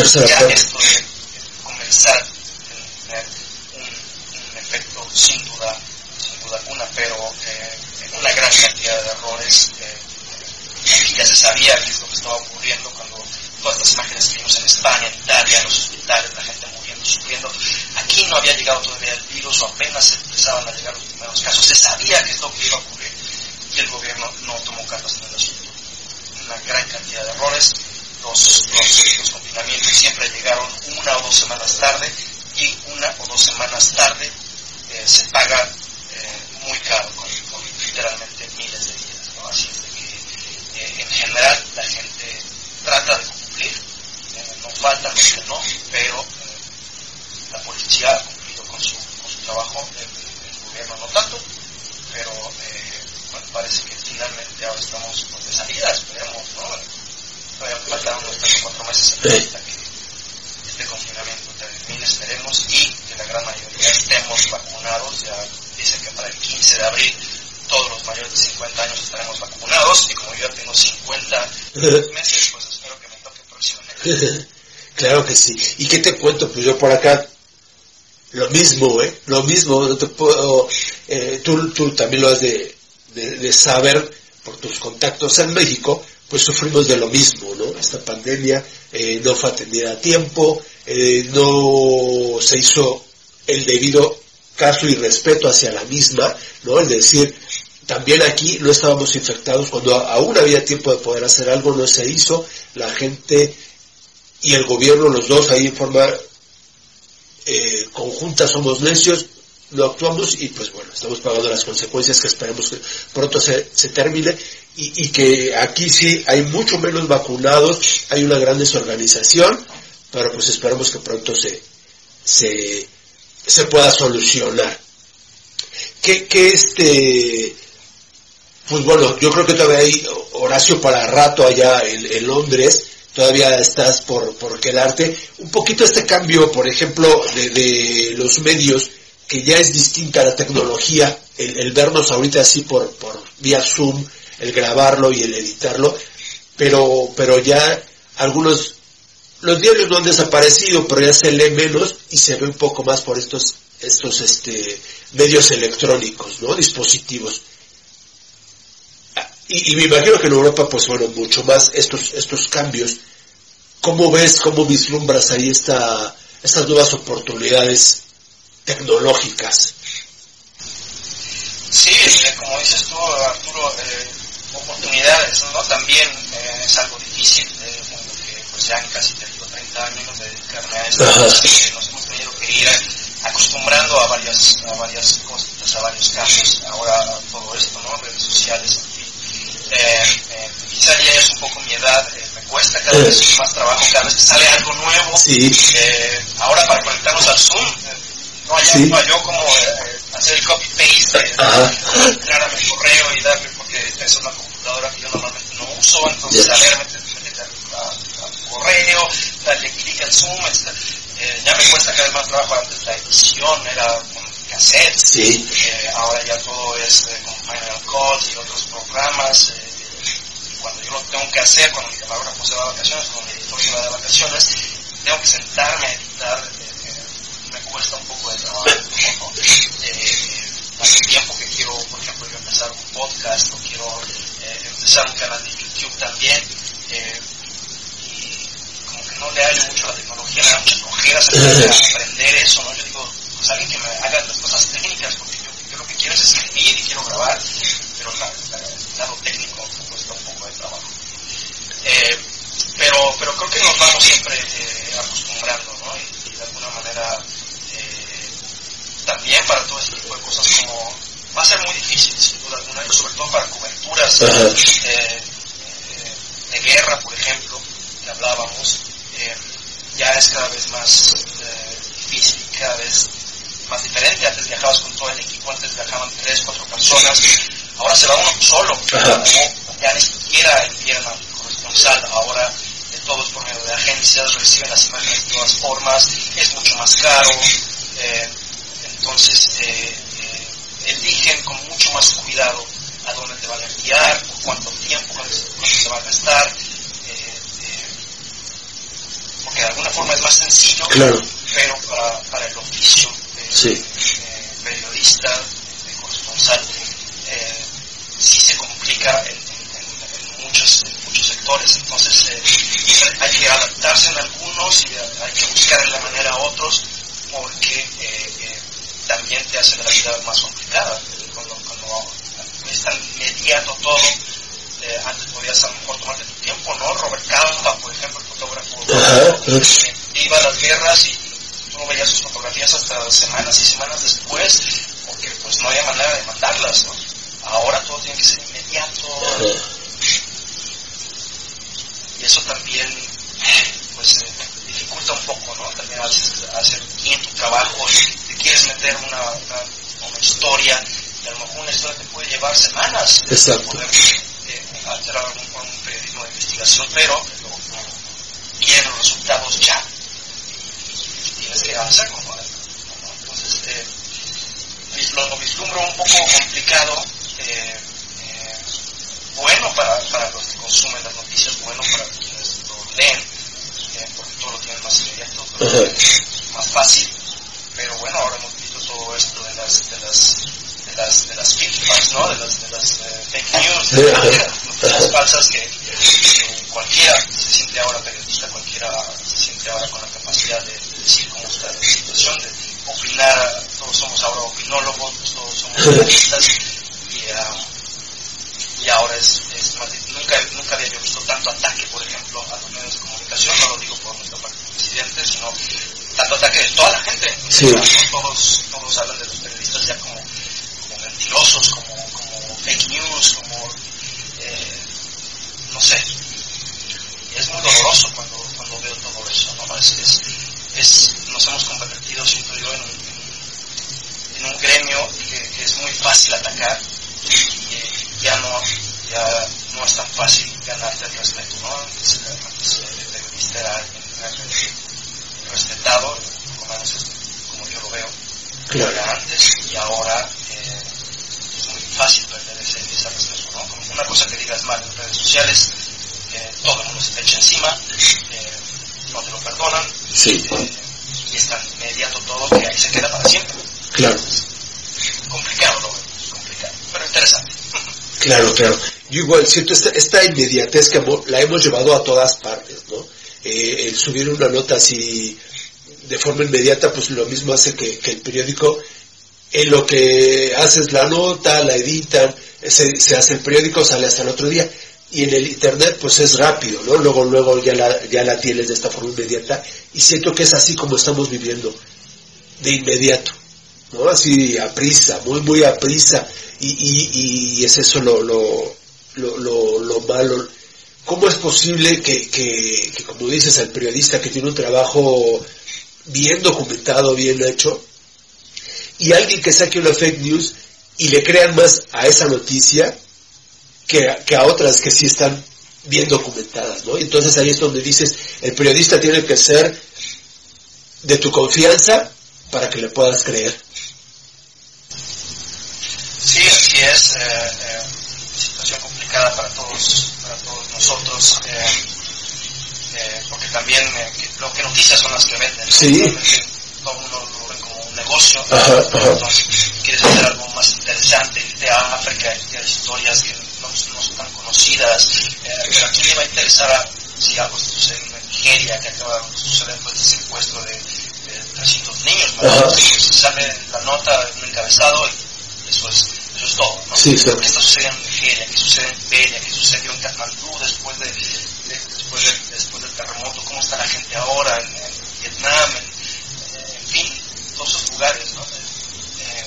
eh, ya parte. esto de comenzar a tener un, un, efecto sin duda, sin duda alguna, pero eh, una gran cantidad de errores. Eh, aquí ya se sabía qué es lo que estaba ocurriendo cuando todas las imágenes que vimos en España, en Italia, en los hospitales, la gente muriendo, sufriendo. Aquí no había llegado todavía el virus o apenas empezaban a llegar los primeros casos. Se sabía que es lo que iba a ocurrir y el gobierno no tomó cartas en el asunto. Una gran cantidad de errores. Los, los, los confinamientos siempre llegaron una o dos semanas tarde y una o dos semanas tarde eh, se paga eh, muy caro con, literalmente miles de vidas. Así es de que eh, en general la gente trata de cumplir, no faltan los que no, pero la policía ha cumplido con su, con su trabajo, el, gobierno no tanto, pero bueno, parece que finalmente ahora estamos pues, de salida, esperemos, ¿no? Todavía faltan unos 3 o 4 meses hasta que este confinamiento termine, esperemos, y que la gran mayoría estemos vacunados, ya dicen que para el 15 de abril todos los mayores de 50 años estaremos vacunados, y como yo ya tengo 50 meses, pues espero que me toque próximamente. claro que sí. ¿Y qué te cuento? Pues yo por acá, lo mismo, ¿eh? Lo mismo, no te puedo, eh, tú, tú también lo has de, de, de saber, por tus contactos en México, pues sufrimos de lo mismo, ¿no? Esta pandemia eh, no fue atendida a tiempo, eh, no se hizo el debido caso y respeto hacia la misma, ¿no? Es decir, también aquí no estábamos infectados cuando aún había tiempo de poder hacer algo, no se hizo, la gente y el gobierno, los dos ahí en forma eh, conjunta somos necios, lo actuamos y pues bueno, estamos pagando las consecuencias que esperemos que pronto se, termine y, y, que aquí sí hay mucho menos vacunados, hay una gran desorganización, pero pues esperamos que pronto se, se, se pueda solucionar. Que, que este, pues bueno, yo creo que todavía hay Horacio para rato allá en, en Londres, todavía estás por, por quedarte. Un poquito este cambio, por ejemplo, de, de los medios, que ya es distinta la tecnología, el, vernos ahorita así por, por vía Zoom, el grabarlo y el editarlo, pero, pero ya algunos, los diarios no han desaparecido, pero ya se lee menos y se ve un poco más por estos, estos este, medios electrónicos, ¿no? Dispositivos. Y, y, me imagino que en Europa, pues bueno, mucho más estos, estos cambios. ¿Cómo ves, cómo vislumbras ahí esta, estas nuevas oportunidades tecnológicas? Sí, eh, como dices tú, Arturo, eh, oportunidades, ¿no? También eh, es algo difícil, porque pues ya casi te digo 30 años de dedicarme a esto, pues, nos hemos tenido que ir acostumbrando a varias, a varias cosas, a varios cambios, ahora todo esto, ¿no? Redes sociales, en fin. quizá ya es un poco mi edad, me cuesta cada vez más trabajo, cada vez que sale algo nuevo. Sí. ahora para conectarnos al Zoom, no allá Sí. yo como eh, hacer el copy paste, entrar a mi correo y darle, porque esta es una computadora que yo normalmente no uso, entonces Ya. a ver, métete a, a tu correo, darle clic al Zoom, etc. Eh, ya me cuesta cada vez más trabajo antes la edición, era con cassette, Sí. eh, ahora ya todo es eh, con Final Cut y otros programas. eh, cuando yo lo tengo que hacer, cuando mi camarógrafo se va de vacaciones, cuando mi editor se va de vacaciones, tengo que sentarme a editar. eh, me cuesta un poco de trabajo. ¿no? Eh, hace tiempo que quiero, por ejemplo, yo empezar un podcast o quiero eh, empezar un canal de YouTube también. eh, y como que no le hallo mucho a la tecnología, me da muchas cojeras aprender eso, ¿no? Yo digo, pues alguien que me haga las cosas técnicas, porque yo, yo lo que quiero es escribir y quiero grabar, pero la, la, el lado técnico me cuesta un poco de trabajo. Eh, pero, pero creo que nos vamos siempre eh, acostumbrando, ¿no? Y, y de alguna manera también para todo este tipo de cosas como va a ser muy difícil, sin duda alguna, y sobre todo para coberturas eh, eh, de guerra, por ejemplo, que hablábamos, eh, ya es cada vez más eh, difícil cada vez más diferente. Antes viajabas con todo el equipo, antes viajaban tres, cuatro personas, ahora se va uno solo, ya ni siquiera envían al corresponsal, ahora de todos por medio de agencias, reciben las imágenes de todas formas, es mucho más caro, eh, entonces eh, eh, eligen con mucho más cuidado a dónde te van a enviar, por cuánto tiempo, cuánto, te va a gastar, eh, eh, porque de alguna forma es más sencillo, Claro. pero para, para el oficio de, Sí. periodista, de corresponsal, eh, sí se complica en, en- en muchos, en muchos sectores. Entonces eh, hay que adaptarse en algunos y hay que buscar en la manera a otros porque también te hace la vida más complicada. Cuando, cuando es tan inmediato todo, eh, antes podías a lo mejor tomarte tu tiempo, ¿no? Robert Capa, por ejemplo, el fotógrafo, eh, iba a las guerras y tú no veías sus fotografías hasta semanas y semanas después, porque pues no había manera de mandarlas, ¿no? Ahora todo tiene que ser inmediato y eso también pues eh, dificulta un poco, ¿no? También haces, hacer bien tu trabajo te quieres meter una, una, una historia y a lo mejor una historia te puede llevar semanas Exacto. poder eh, hacer algún, un periodismo de investigación, pero quieren los resultados ya y, y tienes que hacerlo, ¿no? Entonces, eh, lo vislumbro un poco complicado, eh, eh, bueno para, para los que consumen las noticias, bueno para quienes lo leen, porque todo lo tienen más inmediato, todo más fácil, pero bueno, ahora hemos visto todo esto de las, de las, de las, de las fake ¿no? De las, de las eh, fake news, de, las falsas que, cualquiera se siente ahora periodista, cualquiera se siente ahora con la capacidad de, decir cómo está la situación, de opinar, todos somos ahora opinólogos, todos somos periodistas y, um, y ahora es, es más, nunca, nunca había visto tanto ataque, por ejemplo, a los medios no lo digo por nuestro presidente, sino tanto ataque de toda la gente. Sí. Todos, todos hablan de los periodistas ya como, como mentirosos, como, como fake news, como, eh, no sé. es muy doloroso cuando, cuando veo todo eso, ¿no? Es, es, es nos hemos convertido, siento yo, en un, en un gremio que, que, es muy fácil atacar y ya no, ya no es tan fácil ganarte el respeto, ¿no? Antes, antes respetado, como yo lo veo, claro. antes y ahora eh, es muy fácil perder ese, ese respeto. ¿no? Como una cosa que digas mal en redes sociales, eh, todo el mundo se te echa encima, eh, no te lo perdonan sí. Y es tan inmediato todo que ahí se queda para siempre. Claro. Es complicado, lo veo, es complicado, pero interesante. Claro, claro. Yo igual siento esta, esta inmediatez que la hemos llevado a todas partes, ¿no? Eh, el subir una nota así de forma inmediata, pues lo mismo hace que, que el periódico, en lo que haces la nota, la editan, se, se, hace el periódico, sale hasta el otro día. Y en el internet, pues es rápido, ¿no? Luego, luego ya la, ya la tienes de esta forma inmediata. Y siento que es así como estamos viviendo, de inmediato, ¿no? Así a prisa, muy, muy a prisa. Y, y, y es eso lo, lo, lo, lo, lo malo ¿Cómo es posible que, que, que, como dices, al periodista que tiene un trabajo bien documentado, bien hecho, y alguien que saque una fake news y le crean más a esa noticia que, a otras que sí están bien documentadas, ¿no? Entonces ahí es donde dices, el periodista tiene que ser de tu confianza para que le puedas creer. Sí, así es. Eh, eh, situación complicada para todos, para todos nosotros, eh, eh, porque también eh, lo que noticias son las que venden. Sí. Todo el mundo lo ve como un negocio. Ajá, ajá. Entonces, quieres hacer algo más interesante, irte a África, irte a historias que no, no son tan conocidas. pero aquí le va a interesar a, si algo sucede en Nigeria, que acaba de suceder pues, el secuestro de, de 300 niños. ¿no? Pues, sale la nota, un encabezado, y eso es es todo, ¿no? Sí, claro. ¿Qué está sucediendo en Nigeria? ¿Qué sucede en Beria? ¿Qué sucedió en Katmandú después, de, de, después, de, después del terremoto? ¿Cómo está la gente ahora en, en Vietnam? En, en, fin, todos esos lugares, ¿no? Eh,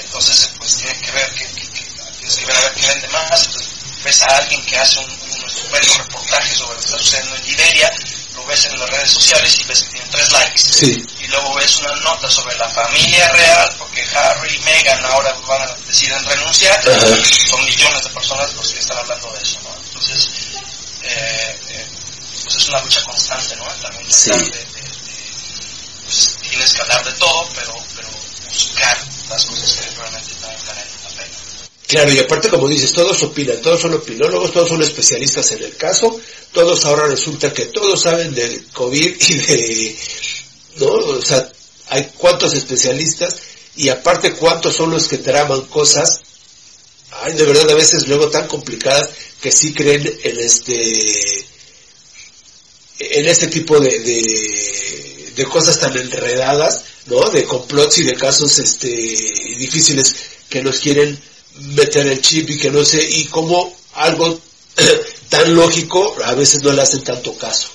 entonces, pues tienes que ver que, que, que, tienes que ver a ver qué vende más. Entonces, ves a alguien que hace un, un estupendo reportaje sobre lo que está sucediendo en Liberia, lo ves en las redes sociales y ves que tiene tres likes. Sí. Luego ves una nota sobre la familia real, porque Harry y Meghan ahora van a, deciden renunciar. Son millones de personas los que están hablando de eso, ¿no? Entonces, eh, eh, pues es una lucha constante, ¿no? También Sí. de, de, de, pues tienes que hablar de todo, pero, pero buscar las cosas que realmente valen la pena. Claro, y aparte como dices, todos opinan, todos son opinólogos, todos son especialistas en el caso, todos ahora resulta que todos saben del COVID y de, ¿no? O sea, hay cuántos especialistas y aparte cuántos son los que traman cosas, ay, de verdad a veces luego tan complicadas que sí creen en este, en este tipo de, de, cosas tan enredadas, ¿no? De complots y de casos este difíciles que nos quieren meter el chip y que no sé, y como algo tan lógico a veces no le hacen tanto caso.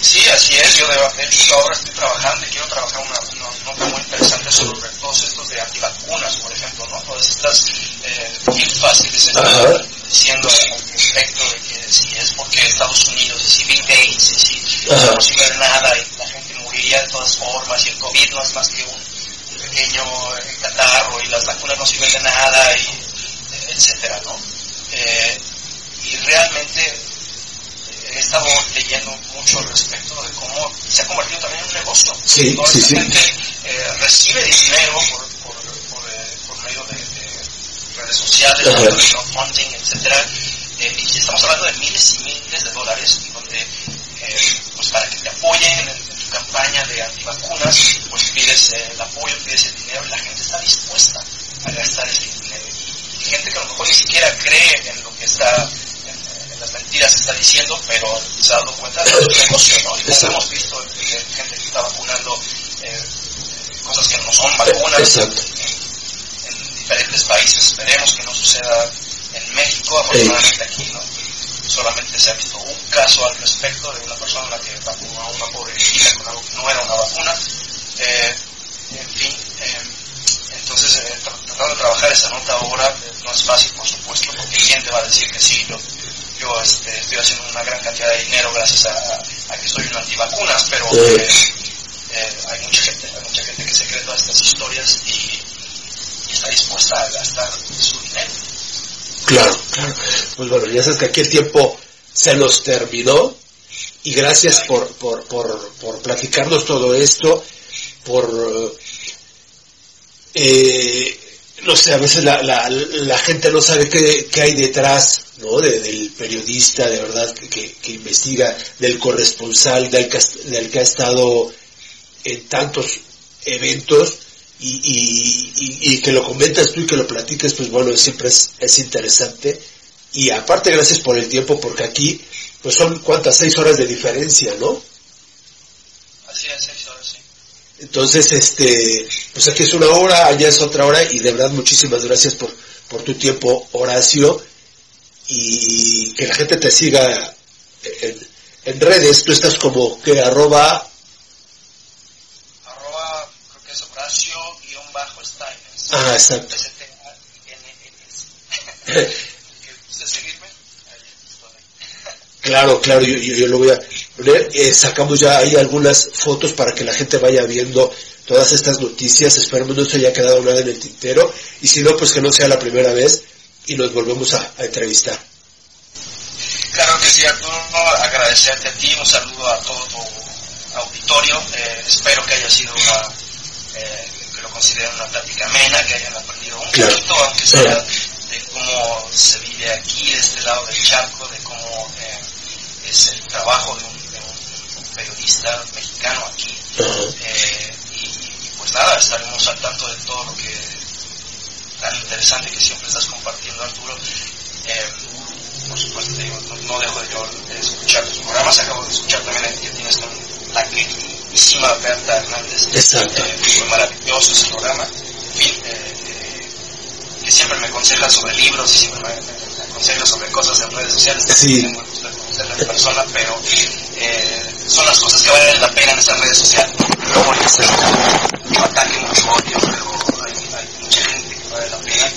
Sí, así es. Yo de, de hecho ahora estoy trabajando y quiero trabajar una, una nota muy interesante sobre todos estos de antivacunas, por ejemplo, ¿no? Todas estas eh, fáciles Ajá. diciendo al respecto de que si es porque Estados Unidos y si Bill Gates y si Ajá. no sirve de nada y la gente moriría de todas formas y el COVID no es más que un, un pequeño eh, catarro y las vacunas no sirven de nada y eh, etcétera, ¿no? Eh, y realmente he estado leyendo mucho al respecto de cómo se ha convertido también en un negocio. Sí, Toda sí, esta sí. gente eh, recibe dinero por, por, por, eh, por medio de, de, redes sociales, de crowdfunding, etc. Eh, y estamos hablando de miles y miles de dólares, donde eh, pues para que te apoyen en, en, tu campaña de antivacunas, pues pides eh, el apoyo, pides el dinero y la gente está dispuesta a gastar ese dinero. Y gente que a lo mejor ni siquiera cree en lo que está en, las mentiras está diciendo, pero se ha dado cuenta de su negocio, ¿no? Y hemos visto gente que está vacunando eh, cosas que no son vacunas en, diferentes países. Esperemos que no suceda en México, afortunadamente aquí no solamente se ha visto un caso al respecto de una persona que vacunó a una pobre chica con algo que no era una vacuna. Eh, en fin, eh, entonces eh, tratando de trabajar esa nota ahora no es fácil, por supuesto, porque ¿quién te va a decir que sí? Yo, yo este, estoy haciendo una gran cantidad de dinero gracias a, que soy un antivacunas, pero hay mucha gente, hay mucha gente que se cree todas estas historias y, y está dispuesta a gastar su dinero. Claro, claro. Pues bueno, ya sabes que aquí el tiempo se nos terminó y gracias por, por, por, por platicarnos todo esto, por... Eh, no sé, a veces la, la, gente no sabe qué, qué hay detrás ¿no? del periodista, de verdad, que, que, investiga, del corresponsal, del del que ha estado en tantos eventos y, y, que lo comentas tú y que lo platiques, pues bueno, siempre es, es interesante. Y aparte, gracias por el tiempo, porque aquí, pues son cuántas, seis horas de diferencia, ¿no? Así es. Entonces, este, pues aquí es una hora, allá es otra hora, y de verdad muchísimas gracias por, por tu tiempo, Horacio, y que la gente te siga en, en redes, tú estás como que arroba Ah, exacto. Claro, claro, yo, yo, lo voy a. Eh, sacamos ya ahí algunas fotos para que la gente vaya viendo todas estas noticias. Esperemos no se haya quedado nada en el tintero. Y si no, pues que no sea la primera vez y nos volvemos a, entrevistar. Claro que sí, Arturo. Agradecerte a ti. Un saludo a todo tu auditorio. Eh, espero que haya sido una. Eh, consideren una plática amena, que hayan aprendido un poquito, aunque sea de cómo se vive aquí, de este lado del charco, de cómo eh, es el trabajo de un, periodista mexicano aquí. Eh, y, pues nada, estaremos al tanto de todo lo que tan interesante que siempre estás compartiendo, Arturo. Eh, por supuesto, no, dejo de yo escuchar tus programas, acabo de escuchar también el que tienes con la crítica Berta Hernández. Exacto. Eh, fue maravilloso ese programa. En fin, eh, eh, que siempre me aconseja sobre libros y siempre me, aconseja sobre cosas en redes sociales. Sí. Me conocer la persona, pero son las cosas que valen la pena en esas redes sociales. No voy a ataque mucho odio, hay, mucha gente que vale la pena.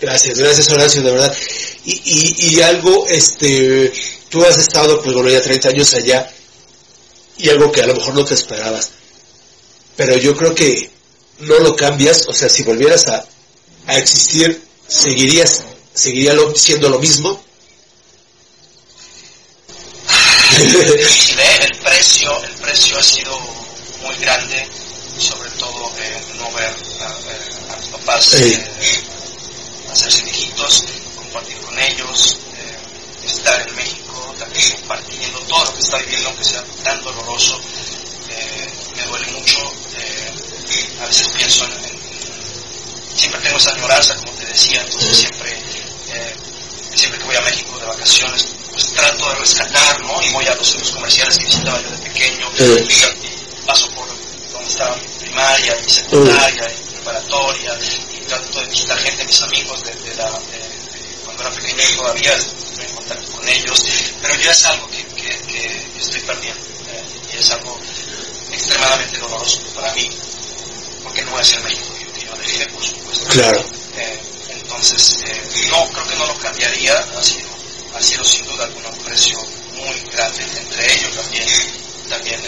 Gracias, gracias Horacio, de verdad. Y, y, y algo, este, tú has estado, pues bueno, ya 30 años allá y algo que a lo mejor no te esperabas. Pero yo creo que no lo cambias, o sea, si volvieras a, a existir, seguirías, seguiría lo, siendo lo mismo. El precio, el precio ha sido muy grande, sobre todo eh, no ver a, a, los papás eh, hacerse viejitos, compartir con ellos, eh, estar en México también compartiendo todo lo que está viviendo, aunque sea tan doloroso, eh, me duele mucho. Eh, a veces pienso en, Siempre tengo esa añoranza, como te decía, entonces siempre, siempre que voy a México de vacaciones, pues trato de rescatar, ¿no? Y voy a los centros comerciales que visitaba yo de pequeño, y paso por donde estaba mi primaria, mi secundaria, mi preparatoria, y trato de visitar gente, mis amigos de, la, cuando era pequeño todavía en contacto con ellos, pero ya es algo que, que, estoy perdiendo eh, y es algo extremadamente doloroso para mí, porque no es el México yo dejé, por supuesto. Claro. Eh, entonces, eh, no, creo que no lo cambiaría, ha sido, ha sido sin duda algún precio muy grande, entre ellos también, también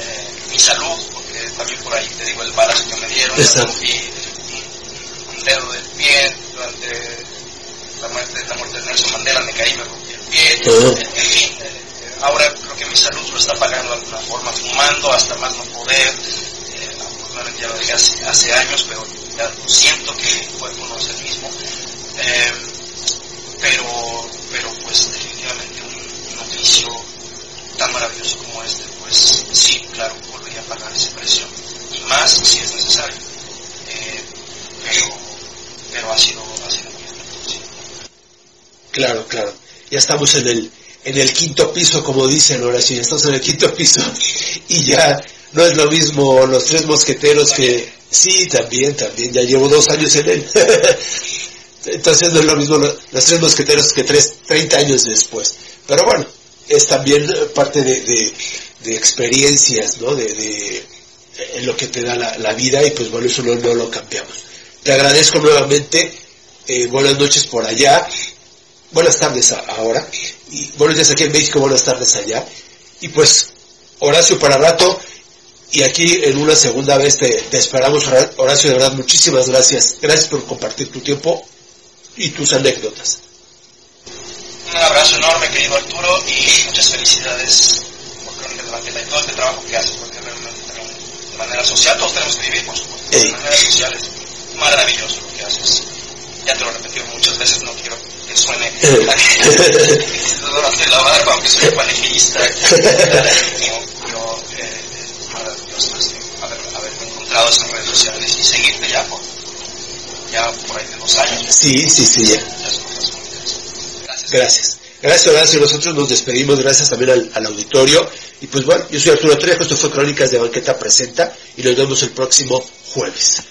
mi salud, porque también por ahí te digo el balazo que me dieron, un, un dedo del pie durante la muerte, la muerte de Nelson Mandela, me caí, me rompí el pie, en fin, eh, ahora creo que mi salud lo está pagando de alguna forma, fumando hasta más no poder, eh, ya lo dije hace, hace años, pero ya siento que el cuerpo no es el mismo. Eh, pero, pero pues definitivamente un, un, oficio tan maravilloso como este, pues sí, claro, volvería a pagar ese precio. Y más si es necesario. Eh, pero, pero ha sido, ha sido muy sí. Claro, claro. Ya estamos en el, en el quinto piso, como dicen ahora sí, estamos en el quinto piso y ya no es lo mismo los tres mosqueteros que... Sí, también, también, ya llevo dos años en él. Entonces no es lo mismo los, tres mosqueteros que tres, 30 años después. Pero bueno, es también parte de, de, experiencias, ¿no? De, lo que te da la, vida y pues bueno, eso no, no lo cambiamos. Te agradezco nuevamente, eh, buenas noches por allá, buenas tardes ahora, y buenos días aquí en México, buenas tardes allá. Y pues, Horacio para rato, y aquí en una segunda vez te, te, esperamos, Horacio, de verdad, muchísimas gracias. Gracias por compartir tu tiempo y tus anécdotas. Un abrazo enorme, querido Arturo, y muchas felicidades por todo este trabajo que haces, porque realmente de manera social, todos tenemos que vivir, por supuesto, de manera social es maravilloso lo que haces. Ya te lo he repetido muchas veces, no quiero que suene la aunque soy panegirista, eh, es maravilloso haber, haberme encontrado en redes sociales y seguirte ya por, ya por ahí de dos años. Sí, sí, sí, ya. Gracias. Gracias, Horacio. Nosotros nos despedimos. Gracias también al, al, auditorio. Y pues bueno, yo soy Arturo Trejo. Esto fue Crónicas de Banqueta Presenta. Y nos vemos el próximo jueves.